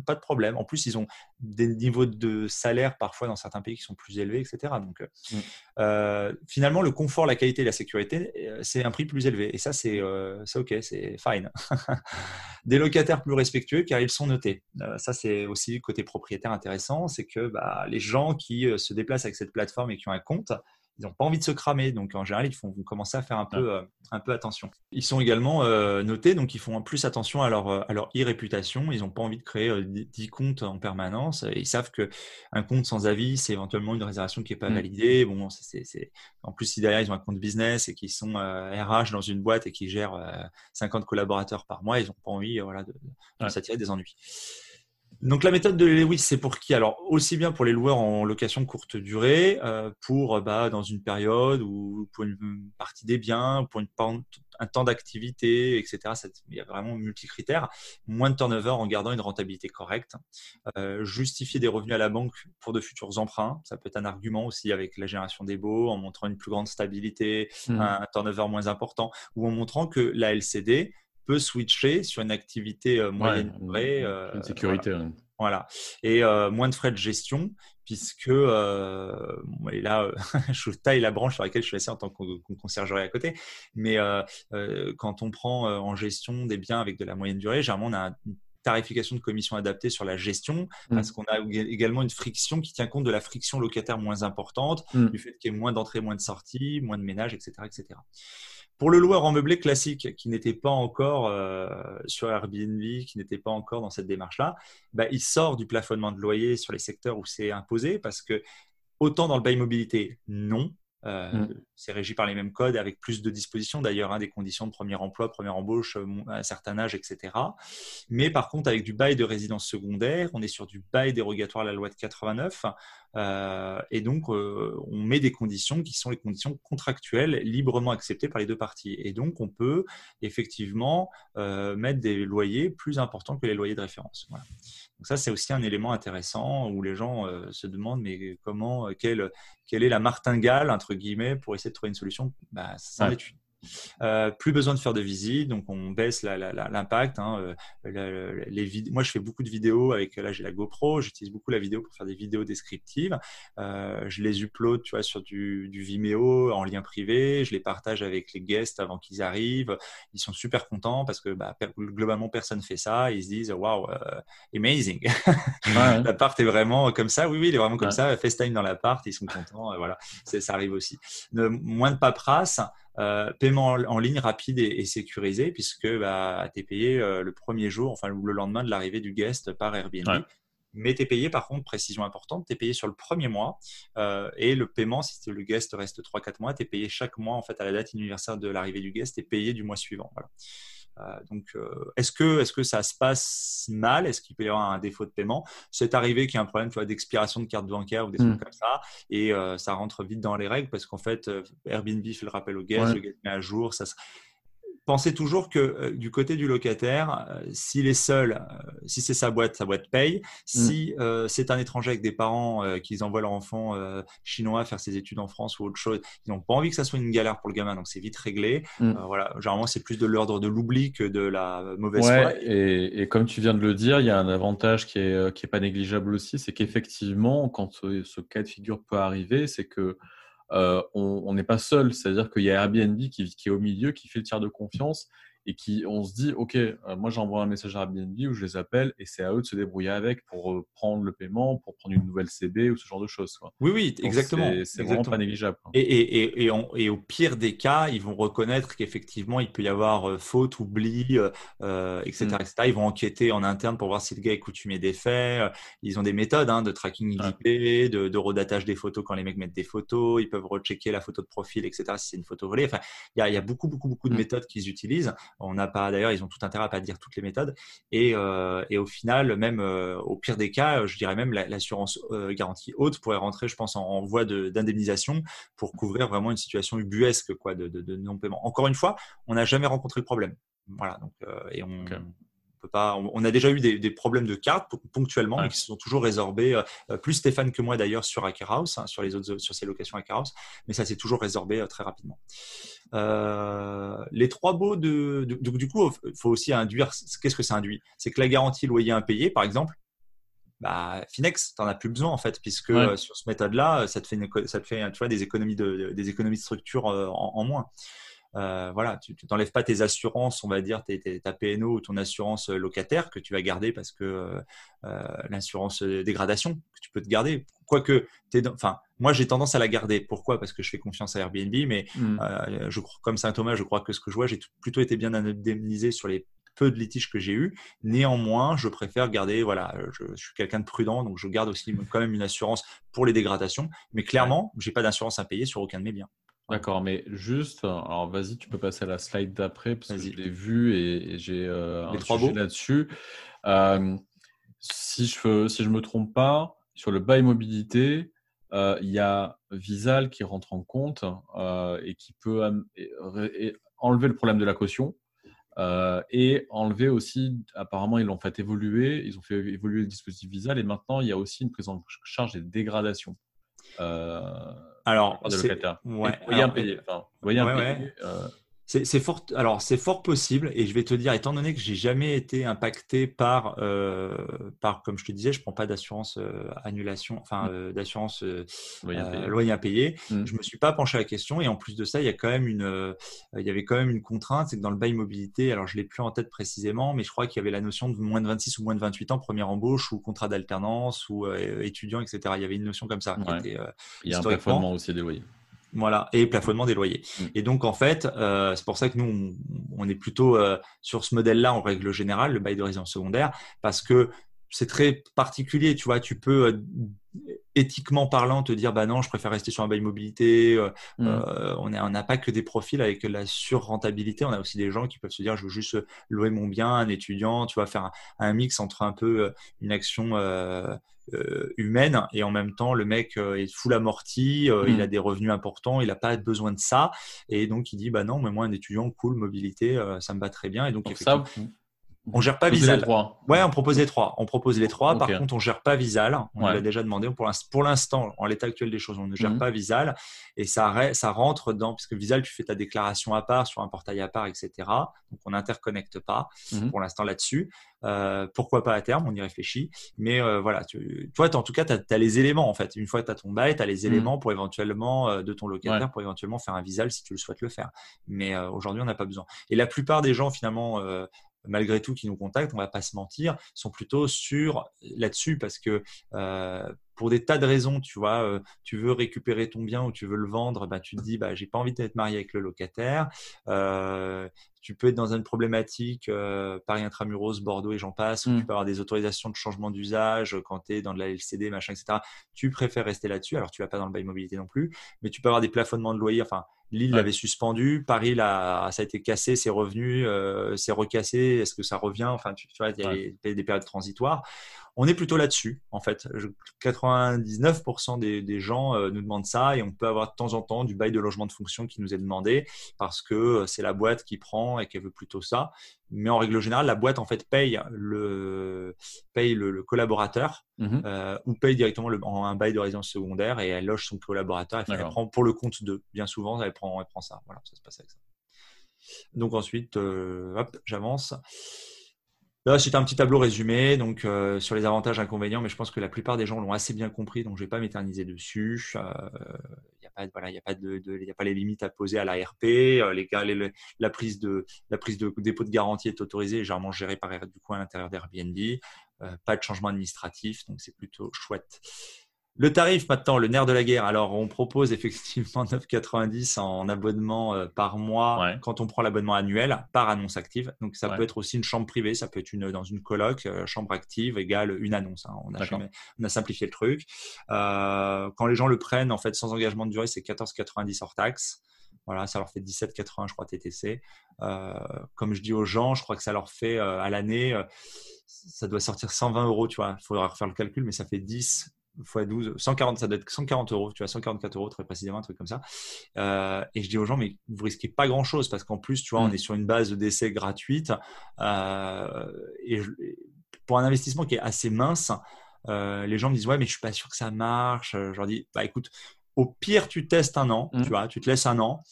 pas de problème. En plus, ils ont des niveaux de salaire parfois dans certains pays qui sont plus élevés, etc. Donc, mm. euh, finalement, le confort, la qualité et la sécurité, euh, c'est un prix plus élevé. Et ça, c'est euh, OK, c'est fine. des locataires plus respectueux car ils sont notés. ça, c'est aussi côté propriétaire intéressant, c'est que bah, les gens qui se déplacent avec cette plateforme et qui ont un compte, ils n'ont pas envie de se cramer. Donc, en général, ils font commencer à faire un peu, euh, un peu attention. Ils sont également euh, notés, donc ils font plus attention à leur, euh, à leur e-réputation. Ils n'ont pas envie de créer 10 comptes en permanence. Ils savent qu'un compte sans avis, c'est éventuellement une réservation qui n'est pas mm. validée. Bon, c'est, En plus, si derrière, ils ont un compte business et qu'ils sont RH dans une boîte et qui gèrent 50 collaborateurs par mois, ils n'ont pas envie voilà, de, de s'attirer des ennuis. Donc la méthode de Lewis, c'est pour qui? Alors aussi bien pour les loueurs en location courte durée, euh, pour bah, dans une période ou pour une partie des biens, pour une, un temps d'activité, etc. Il y a vraiment multi-critères. Moins de turnover en gardant une rentabilité correcte. Euh, justifier des revenus à la banque pour de futurs emprunts, ça peut être un argument aussi avec la génération des baux, en montrant une plus grande stabilité, mmh. un turnover moins important, ou en montrant que la LCD peut switcher sur une activité euh, moyenne durée. Euh, une sécurité. Voilà. Et euh, moins de frais de gestion, puisque, et là, je taille la branche sur laquelle je suis assis en tant qu'on conciergerie à côté, mais quand on prend en gestion des biens avec de la moyenne durée, généralement, on a une tarification de commission adaptée sur la gestion, mmh. parce qu'on a également une friction qui tient compte de la friction locataire moins importante, mmh. du fait qu'il y ait moins d'entrées, moins de sorties, moins de ménages, etc. etc. Pour le loueur en meublé classique qui n'était pas encore euh, sur Airbnb, qui n'était pas encore dans cette démarche-là, bah, il sort du plafonnement de loyer sur les secteurs où c'est imposé parce que autant dans le bail mobilité, non, euh, mm. C'est régi par les mêmes codes avec plus de dispositions d'ailleurs, hein, des conditions de premier emploi, première embauche euh, à un certain âge, etc. Mais par contre, avec du bail de résidence secondaire, on est sur du bail dérogatoire à la loi de 89. Euh, et donc, on met des conditions qui sont les conditions contractuelles librement acceptées par les deux parties. Et donc, on peut effectivement mettre des loyers plus importants que les loyers de référence. Donc ça, c'est aussi un élément intéressant où les gens se demandent mais comment, quelle, quelle est la martingale entre guillemets pour essayer de trouver une solution? Bah, Ça en est une. Euh, plus besoin de faire de visites, donc on baisse l'impact. Hein, euh, les Moi, je fais beaucoup de vidéos avec, là j'ai la GoPro, j'utilise beaucoup la vidéo pour faire des vidéos descriptives. Euh, je les upload tu vois, sur du, Vimeo en lien privé, je les partage avec les guests avant qu'ils arrivent. Ils sont super contents parce que bah, globalement, personne fait ça. Ils se disent Waouh, amazing L'appart est vraiment comme ça. Oui, oui, il est vraiment comme ça. FaceTime dans l'appart, ils sont contents. voilà, ça arrive aussi. moins de paperasse. Euh, paiement en, ligne rapide et, sécurisé, puisque bah, tu es payé euh, le premier jour, enfin le lendemain de l'arrivée du guest par Airbnb. Mais tu es payé, par contre, précision importante, tu es payé sur le premier mois. Euh, et le paiement, si le guest reste 3-4 mois, tu es payé chaque mois en fait, à la date anniversaire de l'arrivée du guest et payé du mois suivant. Voilà. Euh, donc, euh, est-ce que, est que ça se passe mal? Est-ce qu'il peut y avoir un défaut de paiement? C'est arrivé qu'il y ait un problème d'expiration de carte bancaire ou des trucs mm. comme ça, et euh, ça rentre vite dans les règles parce qu'en fait, Airbnb fait le rappel au guest, le guest met à jour, ça pensez toujours que euh, du côté du locataire, euh, s'il est seul, euh, si c'est sa boîte, sa boîte paye. Mm. Si c'est un étranger avec des parents qui envoient leur enfant chinois faire ses études en France ou autre chose, ils n'ont pas envie que ça soit une galère pour le gamin, donc c'est vite réglé. Mm. voilà, généralement c'est plus de l'ordre de l'oubli que de la mauvaise foi. Et, et, comme tu viens de le dire, il y a un avantage qui est, qui est pas négligeable aussi, c'est qu'effectivement, quand ce cas de figure peut arriver, c'est que on n'est pas seul. C'est-à-dire qu'il y a Airbnb qui, qui, est au milieu, qui fait le tiers de confiance et qui on se dit ok euh, moi j'envoie un message à Airbnb où je les appelle et c'est à eux de se débrouiller avec pour euh, prendre le paiement pour prendre une nouvelle CB ou ce genre de choses oui oui exactement. c'est vraiment pas négligeable et, et, et, et, au pire des cas ils vont reconnaître qu'effectivement il peut y avoir euh, faute oubli etc., mm. etc ils vont enquêter en interne pour voir si le gars est coutumier des faits ils ont des méthodes hein, de tracking IP de, de, redatage des photos quand les mecs mettent des photos ils peuvent rechecker la photo de profil etc si c'est une photo volée. Enfin il y a, y a, beaucoup beaucoup beaucoup de mm. méthodes qu'ils utilisent on n'a pas, d'ailleurs, ils ont tout intérêt à pas dire toutes les méthodes. Et, euh, au final, même euh, au pire des cas, je dirais même l'assurance euh, garantie haute pourrait rentrer, je pense, en, voie d'indemnisation pour couvrir vraiment une situation ubuesque quoi, de, non-paiement. Encore une fois, on n'a jamais rencontré le problème. Voilà. Donc, et on, pas. On, a déjà eu des, problèmes de cartes ponctuellement, mais qui se sont toujours résorbés. plus Stéphane que moi d'ailleurs sur Hacker House, hein, sur les autres, sur ces locations Hacker House, mais ça s'est toujours résorbé très rapidement. les trois baux de, du coup, il faut aussi induire. Qu'est-ce que ça induit? C'est que la garantie loyer impayé, par exemple, bah, Finex, tu n'en as plus besoin en fait, puisque euh, sur ce méthode-là, ça te fait, ça te fait tu vois, des, économies de, des économies de structure euh, en, moins. Euh, voilà, tu n'enlèves pas tes assurances, on va dire, ta PNO ou ton assurance locataire que tu vas garder parce que l'assurance dégradation que tu peux te garder. Quoique, enfin, moi j'ai tendance à la garder. Pourquoi? Parce que je fais confiance à Airbnb, mais mmh. je, comme Saint Thomas, je crois que ce que je vois, j'ai plutôt été bien indemnisé sur les peu de litiges que j'ai eu. Néanmoins, je préfère garder, voilà, je, suis quelqu'un de prudent, donc je garde aussi quand même une assurance pour les dégradations. Mais clairement, j'ai pas d'assurance à payer sur aucun de mes biens. D'accord, mais juste, alors vas-y, tu peux passer à la slide d'après parce que je l'ai vu et, j'ai euh, un sujet là-dessus. Euh, si je si je me trompe pas, sur le bail mobilité, euh, il y a Visal qui rentre en compte et qui peut enlever le problème de la caution. Euh, et enlever aussi, apparemment, ils l'ont fait évoluer, ils ont fait évoluer le dispositif Visal et maintenant il y a aussi une prise en charge des dégradations. Euh, alors, de locataires. Ouais, impayé. Enfin, impayé euh, c'est fort, alors c'est fort possible, et je vais te dire, étant donné que j'ai jamais été impacté par, euh, par, comme je te disais, je prends pas d'assurance euh, annulation, enfin mmh. euh, d'assurance loyer à payer. Mmh. Je me suis pas penché à la question, et en plus de ça, il y a quand même une, il y avait quand même une contrainte, c'est que dans le bail mobilité, alors je l'ai plus en tête précisément, mais je crois qu'il y avait la notion de moins de 26 ou moins de 28 ans, première embauche ou contrat d'alternance ou étudiant, etc. Il y avait une notion comme ça. il y a un plafonnement aussi des loyers. Voilà, et plafonnement des loyers. Mm. Et donc, en fait, euh, c'est pour ça que nous, on, est plutôt euh, sur ce modèle-là en règle générale, le bail de résidence secondaire, parce que c'est très particulier. Tu vois, tu peux euh, éthiquement parlant te dire, bah non, je préfère rester sur un bail mobilité. Mm. on n'a pas que des profils avec la surrentabilité. On a aussi des gens qui peuvent se dire, je veux juste louer mon bien, un étudiant, tu vas faire un, un, mix entre un peu une action euh, humaine et en même temps le mec euh, est full amorti, euh, il a mm. des revenus importants, il n'a pas besoin de ça et donc il dit bah non mais moi un étudiant cool mobilité ça me va très bien et donc, ça on gère pas Visal. Ouais, on propose les trois. On propose les trois. Par contre, on gère pas Visal. On l'a déjà demandé. Pour l'instant, en l'état actuel des choses, on ne gère mhm. pas Visal. Et ça, ça rentre dans, puisque Visal, tu fais ta déclaration à part sur un portail à part, etc. Donc, on n'interconnecte pas mhm. pour l'instant là-dessus. Euh, pourquoi pas à terme? On y réfléchit. Mais euh, voilà, tu, toi, en tout cas, tu as, les éléments en fait. Une fois que tu as ton bail, tu as les mhm. éléments pour éventuellement, euh, de ton locataire, pour éventuellement faire un Visal si tu le souhaites le faire. Mais aujourd'hui, on n'a pas besoin. Et la plupart des gens, finalement, malgré tout qui nous contactent, on va pas se mentir, sont plutôt sur là-dessus parce que euh, pour des tas de raisons, tu vois, euh, tu veux récupérer ton bien ou tu veux le vendre, bah, tu te dis, bah, j'ai pas envie d'être marié avec le locataire. Euh, tu peux être dans une problématique Paris intramuros, Bordeaux et j'en passe, où tu mmh. peux avoir des autorisations de changement d'usage quand tu es dans de la LCD, machin, etc. Tu préfères rester là-dessus. Alors, tu vas pas dans le bail mobilité non plus, mais tu peux avoir des plafonnements de loyer. Enfin, Lille l'avait suspendu, Paris ça a été cassé, c'est revenu, euh, c'est recassé, est-ce que ça revient? Enfin, tu, vois, il y a des périodes transitoires. On est plutôt là-dessus, en fait. 99% des, gens euh, nous demandent ça et on peut avoir de temps en temps du bail de logement de fonction qui nous est demandé parce que euh, c'est la boîte qui prend et qu'elle veut plutôt ça. Mais en règle générale, la boîte en fait paye le, paye le, collaborateur mmh euh, ou paye directement le, un bail de résidence secondaire et elle loge son collaborateur. Et elle prend pour le compte de, bien souvent, elle prend, elle prend ça. Voilà, ça se passe avec ça. Donc ensuite, hop, j'avance. Là, c'est un petit tableau résumé donc euh, sur les avantages et inconvénients, mais je pense que la plupart des gens l'ont assez bien compris, donc je ne vais pas m'éterniser dessus. Il euh, n'y a pas, de, les limites à poser à. Euh, la prise de la prise de dépôt de garantie est autorisée, légèrement gérée par du coup à l'intérieur d'Airbnb. pas de changement administratif, donc c'est plutôt chouette. Le tarif maintenant, le nerf de la guerre. Alors, on propose effectivement 9,90 en abonnement euh, par mois quand on prend l'abonnement annuel par annonce active. Donc, ça peut être aussi une chambre privée, ça peut être une, dans une coloc, euh, chambre active égale une annonce. Hein. On, a on, a simplifié le truc. Euh, quand les gens le prennent, en fait, sans engagement de durée, c'est 14,90 hors taxe. Voilà, ça leur fait 17,80, je crois, TTC. comme je dis aux gens, je crois que ça leur fait à l'année, ça doit sortir 120 euros, tu vois. Il faudra refaire le calcul, mais ça fait 10 x 12, 140, ça doit être 140 euros, tu vois, 144 euros très précisément, un truc comme ça. Euh, et je dis aux gens, mais vous risquez pas grand chose parce qu'en plus, tu vois, on mm. est sur une base d'essai gratuite. Euh, et pour un investissement qui est assez mince, euh, les gens me disent, ouais, mais je suis pas sûr que ça marche. Je leur dis, bah écoute, au pire, tu testes un an, mm. tu vois, tu te laisses un an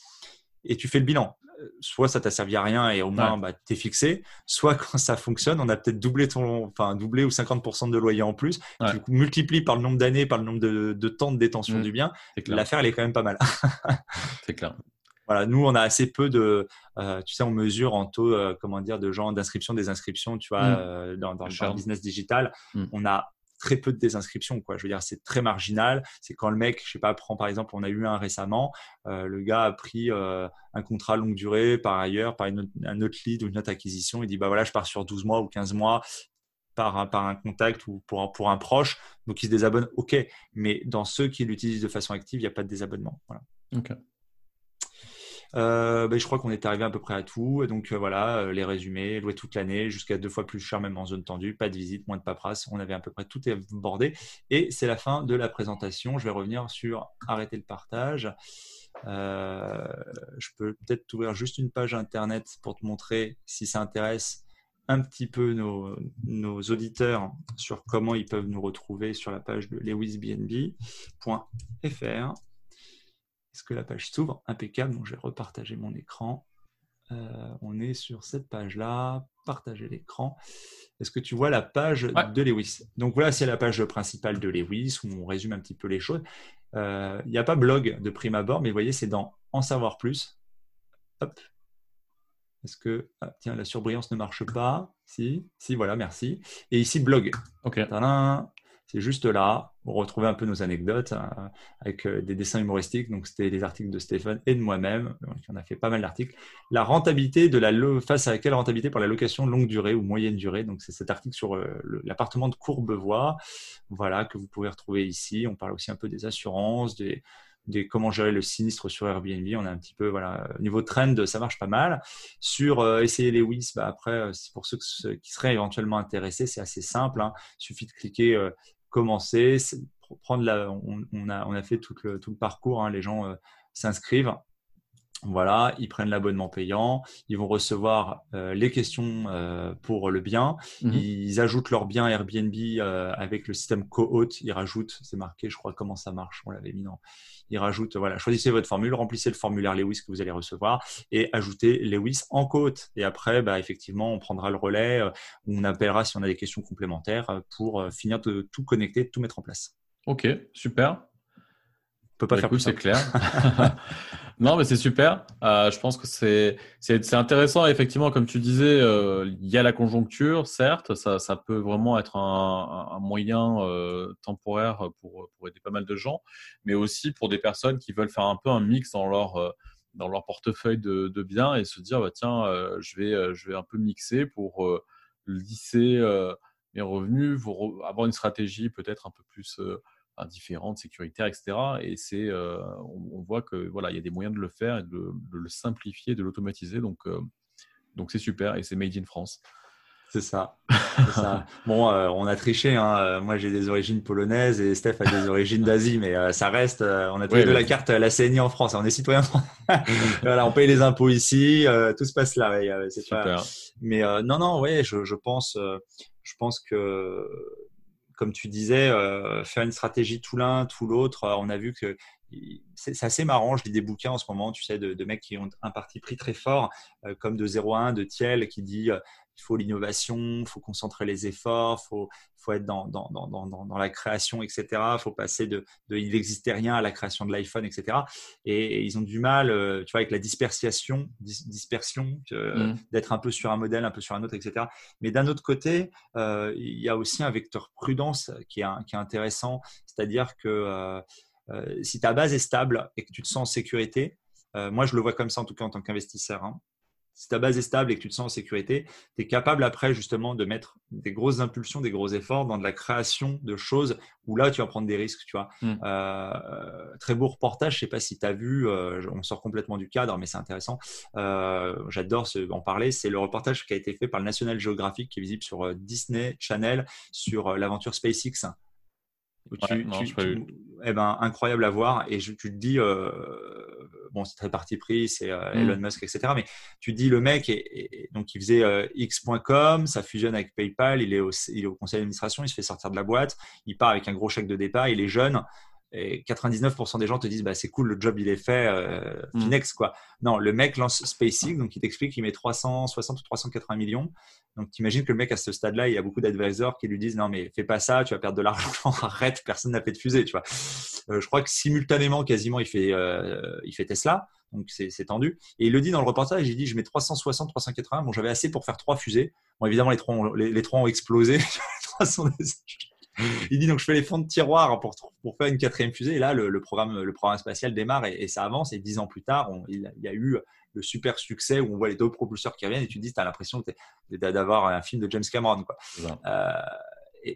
et tu fais le bilan soit ça t'a servi à rien et au moins bah, tu es fixé, soit quand ça fonctionne, on a peut-être doublé ton, enfin doublé ou 50% de loyer en plus. Tu multiplies par le nombre d'années, par le nombre de, temps de détention mmh. du bien. L'affaire, elle est quand même pas mal. C'est clair. Voilà, nous, on a assez peu de, euh, tu sais, on mesure en taux, euh, comment dire, de gens d'inscription, des inscriptions, tu vois, mmh. euh, dans, le business digital. Mmh. On a très peu de désinscriptions. Quoi. Je veux dire, c'est très marginal. C'est quand le mec, je sais pas, prend par exemple, on a eu un récemment, euh, le gars a pris euh, un contrat longue durée par ailleurs, par une un autre lead ou une autre acquisition. Il dit, bah voilà, je pars sur 12 mois ou 15 mois par un, par un contact ou pour un, pour un proche. Donc, il se désabonne, OK. Mais dans ceux qui l'utilisent de façon active, il n'y a pas de désabonnement. Voilà. Euh, ben, je crois qu'on est arrivé à peu près à tout. Donc euh, voilà, euh, les résumés, louer toute l'année, jusqu'à deux fois plus cher même en zone tendue, pas de visite, moins de paperasse. On avait à peu près tout abordé. Et c'est la fin de la présentation. Je vais revenir sur arrêter le partage. je peux peut-être t'ouvrir juste une page internet pour te montrer si ça intéresse un petit peu nos, nos, auditeurs sur comment ils peuvent nous retrouver sur la page de lewisbnb.fr. Est-ce que la page s'ouvre Impeccable. Donc, je vais repartager mon écran. Euh, on est sur cette page-là. Partager l'écran. Est-ce que tu vois la page de Lewis? Donc voilà, c'est la page principale de Lewis où on résume un petit peu les choses. Euh, il n'y a pas blog de prime abord, mais vous voyez, c'est dans En savoir plus. Hop. Est-ce que ah, tiens la surbrillance ne marche pas? Si, si voilà, merci. Et ici blog. Ok. C'est juste là, on retrouvait un peu nos anecdotes hein, avec euh, des dessins humoristiques. Donc, c'était les articles de Stéphane et de moi-même. On a fait pas mal d'articles. La rentabilité de la face à quelle rentabilité pour la location longue durée ou moyenne durée. Donc, c'est cet article sur euh, l'appartement de Courbevoie, voilà, que vous pouvez retrouver ici. On parle aussi un peu des assurances, des, comment gérer le sinistre sur Airbnb. On a un petit peu, voilà, niveau trend, ça marche pas mal. Sur euh, essayer les WIS, bah après, pour ceux qui seraient éventuellement intéressés, c'est assez simple. Hein. Il suffit de cliquer commencer, prendre la, on, a, on a fait tout le, tout le parcours, hein. les gens euh, s'inscrivent. Voilà, ils prennent l'abonnement payant, ils vont recevoir euh, les questions euh, pour le bien, mhm. ils ajoutent leur bien Airbnb avec le système co-hôte, ils rajoutent, c'est marqué, je crois comment ça marche, on l'avait mis dans, il rajoute, voilà, choisissez votre formule, remplissez le formulaire Lewis que vous allez recevoir et ajoutez Lewis en côte. Et après, bah, effectivement, on prendra le relais, euh, on appellera si on a des questions complémentaires euh, pour euh, finir de tout connecter, de tout mettre en place. Ok, super. On peut pas bah, faire plus. C'est clair. Non, mais c'est super. Euh, je pense que c'est c'est intéressant. Effectivement, comme tu disais, euh, il y a la conjoncture, certes, ça, ça peut vraiment être un, un moyen euh, temporaire pour, pour aider pas mal de gens, mais aussi pour des personnes qui veulent faire un peu un mix dans leur euh, dans leur portefeuille de, de biens et se dire bah, tiens, euh, je vais je vais un peu mixer pour lisser mes revenus, pour avoir une stratégie peut-être un peu plus différentes, sécuritaires, etc. Et c'est, euh, on, voit que voilà, il y a des moyens de le faire et de, le simplifier, de l'automatiser. Donc, euh, donc c'est super et c'est made in France. C'est ça. ça. Bon, euh, on a triché. Hein. Moi, j'ai des origines polonaises et Steph a des origines d'Asie, mais ça reste. on a tous de la carte la CNI en France. On est citoyen. voilà, on paye les impôts ici. tout se passe là. c'est super. Mais non, non, ouais, je, je pense, je pense que comme tu disais, euh, faire une stratégie tout l'un, tout l'autre, euh, on a vu que c'est assez marrant. Je lis des bouquins en ce moment, tu sais, de, mecs qui ont un parti pris très fort, euh, comme de 01 de Thiel, qui dit il faut l'innovation, il faut concentrer les efforts, il faut, faut, être dans, dans, dans, dans, la création, etc. Il faut passer de, de il n'existait rien à la création de l'iPhone, etc. Et, ils ont du mal, euh, tu vois, avec la dispersion, dispersion euh, mm. d'être un peu sur un modèle, un peu sur un autre, etc. Mais d'un autre côté, euh, il y a aussi un vecteur prudence qui est, qui est intéressant, c'est-à-dire que si ta base est stable et que tu te sens en sécurité, moi je le vois comme ça en tout cas en tant qu'investisseur. Hein, si ta base est stable et que tu te sens en sécurité, tu es capable après justement de mettre des grosses impulsions, des gros efforts dans de la création de choses où là tu vas prendre des risques. Tu vois. Hmm. Euh, très beau reportage, je sais pas si tu as vu, euh, on sort complètement du cadre, mais c'est intéressant. Euh, j'adore en parler. C'est le reportage qui a été fait par le National Geographic qui est visible sur Disney Channel sur l'aventure SpaceX. eh ben, incroyable à voir. Et tu te dis, bon, c'est très parti pris, c'est euh, mm. Elon Musk, etc. Mais tu dis, le mec, donc il faisait euh, X.com, ça fusionne avec PayPal, il est, au, il est au conseil d'administration, il se fait sortir de la boîte, il part avec un gros chèque de départ, il est jeune. Et 99% des gens te disent bah, c'est cool, le job il est fait, euh, mm. quoi. Non, le mec lance SpaceX, donc il t'explique qu'il met 360 ou 380 millions. Donc tu imagines que le mec à ce stade-là, il y a beaucoup d'advisors qui lui disent non mais fais pas ça, tu vas perdre de l'argent, arrête, personne n'a fait de fusée, tu vois. Euh, je crois que simultanément, quasiment, il fait, euh, il fait Tesla, donc c'est tendu. Et il le dit dans le reportage, il dit je mets 360, 380, bon j'avais assez pour faire trois fusées. Bon évidemment les trois ont, les, trois ont explosé. il dit donc je fais les fonds de tiroir pour, pour faire une quatrième fusée. Et là, le, programme, le programme spatial démarre et, ça avance. Et dix ans plus tard, il, y a eu le super succès où on voit les deux propulseurs qui reviennent et tu te dis, tu as l'impression d'avoir un film de James Cameron. Quoi. Euh,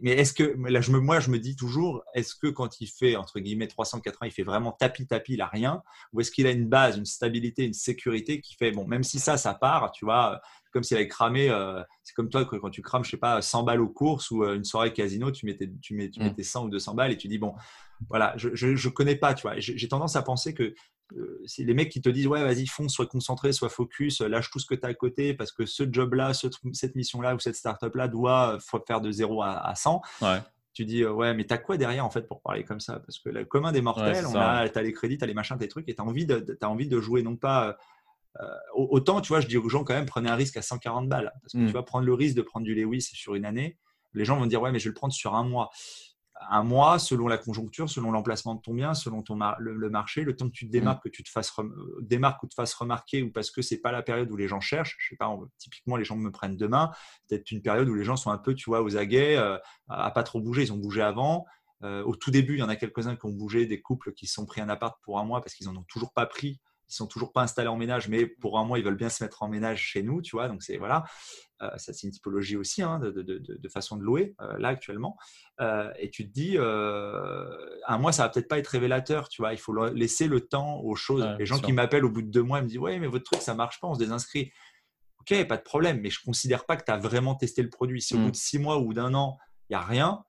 mais est-ce que, là, je me, moi, je me dis toujours, est-ce que quand il fait, entre guillemets, 380, il fait vraiment tapis-tapis, il n'a rien? Ou est-ce qu'il a une base, une stabilité, une sécurité qui fait, bon, même si ça, ça part, tu vois, comme s'il avait cramé. Euh, c'est comme toi, quand tu crames, je sais pas, 100 balles aux courses ou euh, une soirée casino, tu mettais, tu, mets, tu mm. mettais 100 ou 200 balles et tu dis, bon, voilà, je, je, connais pas, tu vois. J'ai tendance à penser que euh, c'est les mecs qui te disent, ouais, vas-y, fonce, sois concentré, sois focus, lâche tout ce que tu as à côté parce que ce job-là, cette mission-là ou cette startup-là doit faire de 0 à, 100. tu dis ouais mais t'as quoi derrière en fait pour parler comme ça? Parce que le commun des mortels on a t'as les crédits t'as les machins tes trucs et t'as envie de as envie de jouer non pas autant, tu vois, je dis aux gens quand même, prenez un risque à 140 balles. Parce que tu mm. vas prendre le risque de prendre du Lewis sur une année. Les gens vont dire, ouais, mais je vais le prendre sur un mois. Un mois, selon la conjoncture, selon l'emplacement de ton bien, selon ton le, marché, le temps que tu te mm. démarques, que tu te fasses euh, démarques ou te fasses remarquer, ou parce que c'est pas la période où les gens cherchent. Je sais pas, typiquement, les gens me prennent demain. Peut-être une période où les gens sont un peu, tu vois, aux aguets, euh, à pas trop bouger. Ils ont bougé avant. au tout début, il y en a quelques-uns qui ont bougé, des couples qui se sont pris un appart pour un mois parce qu'ils n'en ont toujours pas pris ils sont toujours pas installés en ménage, mais pour un mois, ils veulent bien se mettre en ménage chez nous, tu vois. Donc, c'est voilà, euh, ça, c'est une typologie aussi hein, de, façon de louer, euh, là, actuellement. Euh, et tu te dis, un mois, ça va peut-être pas être révélateur, tu vois. Il faut laisser le temps aux choses. Les gens qui m'appellent au bout de deux mois, ils me disent, ouais, mais votre truc, ça marche pas, on se désinscrit. Ok, pas de problème, mais je considère pas que tu as vraiment testé le produit. Si au bout mmh. de six mois ou d'un an, il n'y a rien,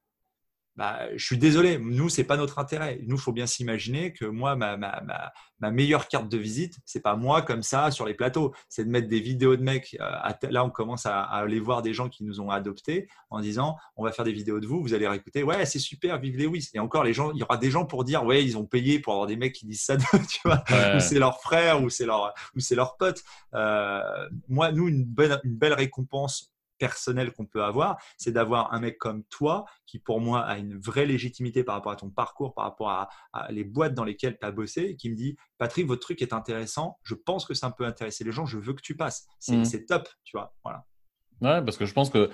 bah, je suis désolé, nous, c'est pas notre intérêt. Nous, il faut bien s'imaginer que moi, ma, ma, ma, ma, meilleure carte de visite, c'est pas moi comme ça sur les plateaux, c'est de mettre des vidéos de mecs. Euh, là, on commence à, aller voir des gens qui nous ont adoptés en disant on va faire des vidéos de vous, vous allez réécouter, ouais, c'est super, vive Lewis. Et encore, les gens, il y aura des gens pour dire ouais, ils ont payé pour avoir des mecs qui disent ça, tu vois, ou c'est leur frère, ou c'est leur, ou c'est leur pote. Euh, moi, nous, une, bonne, une belle récompense personnel qu'on peut avoir, c'est d'avoir un mec comme toi qui, pour moi, a une vraie légitimité par rapport à ton parcours, par rapport à, les boîtes dans lesquelles tu as bossé, et qui me dit Patrick, votre truc est intéressant, je pense que ça peut intéresser les gens, je veux que tu passes. C'est mmh. top, tu vois. Voilà. Ouais, parce que je pense que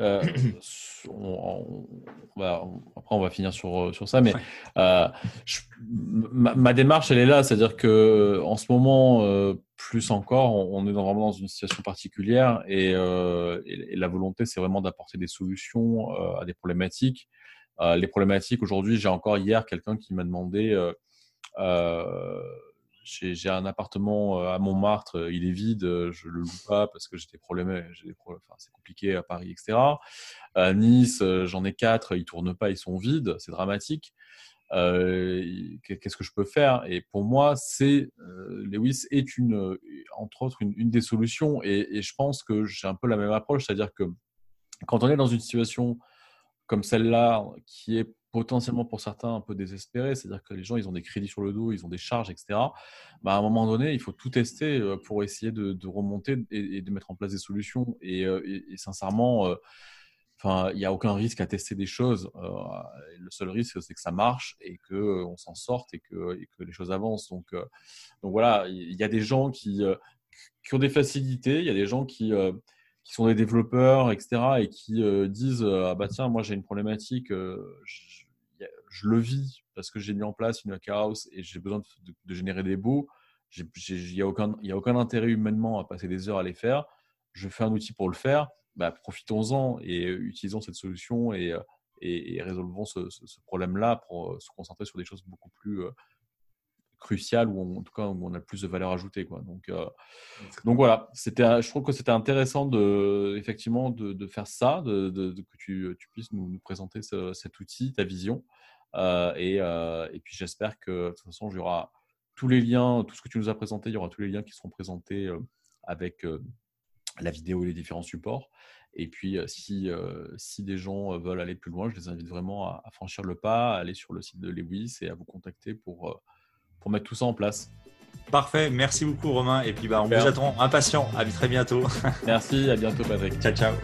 euh, après on va finir sur, sur ça, mais euh, ma, démarche elle est là, c'est-à-dire que en ce moment euh, plus encore, on, est vraiment dans une situation particulière et, et la volonté c'est vraiment d'apporter des solutions à des problématiques. les problématiques aujourd'hui, j'ai encore hier quelqu'un qui m'a demandé j'ai un appartement euh, à Montmartre, euh, il est vide, euh, je le loue pas parce que j'ai des problèmes, c'est compliqué à Paris, etc. À Nice, j'en ai quatre, ils tournent pas, ils sont vides, c'est dramatique. Qu'est-ce que je peux faire? Et pour moi, c'est Lewis est une, entre autres, une, des solutions. Et, je pense que j'ai un peu la même approche, c'est-à-dire que quand on est dans une situation comme celle-là, qui est potentiellement pour certains un peu désespérés, c'est-à-dire que les gens ils ont des crédits sur le dos, ils ont des charges, etc. Bah, à un moment donné, il faut tout tester euh, pour essayer de, remonter et, de mettre en place des solutions. Et, euh, sincèrement, euh, il n'y a aucun risque à tester des choses. le seul risque, c'est que ça marche et que on s'en sorte et que, les choses avancent. Donc, donc voilà, il y a des gens qui, qui ont des facilités, il y a des gens qui qui sont des développeurs, etc., et qui disent ah bah tiens, moi j'ai une problématique, je le vis parce que j'ai mis en place une house et j'ai besoin de, générer des bouts. Il n'y a, aucun, a aucun intérêt humainement à passer des heures à les faire. Je fais un outil pour le faire. Bah, profitons-en et utilisons cette solution et, et, résolvons ce, problème-là pour euh, se concentrer sur des choses beaucoup plus euh, cruciales ou en tout cas où on a plus de valeur ajoutée. Quoi. Donc, euh, donc voilà, je trouve que c'était intéressant de, effectivement de, faire ça, de, que tu, tu, puisses nous, présenter cet outil, ta vision. et, et, puis j'espère que de toute façon, il y aura tous les liens, tout ce que tu nous as présenté, il y aura tous les liens qui seront présentés avec la vidéo et les différents supports. Et puis, si, si des gens veulent aller plus loin, je les invite vraiment à, franchir le pas, à aller sur le site de Lewis et à vous contacter pour, pour mettre tout ça en place. Parfait, merci beaucoup Romain. Et puis bah, on vous attend impatient. À très bientôt. Merci, à bientôt Patrick. Ciao, ciao.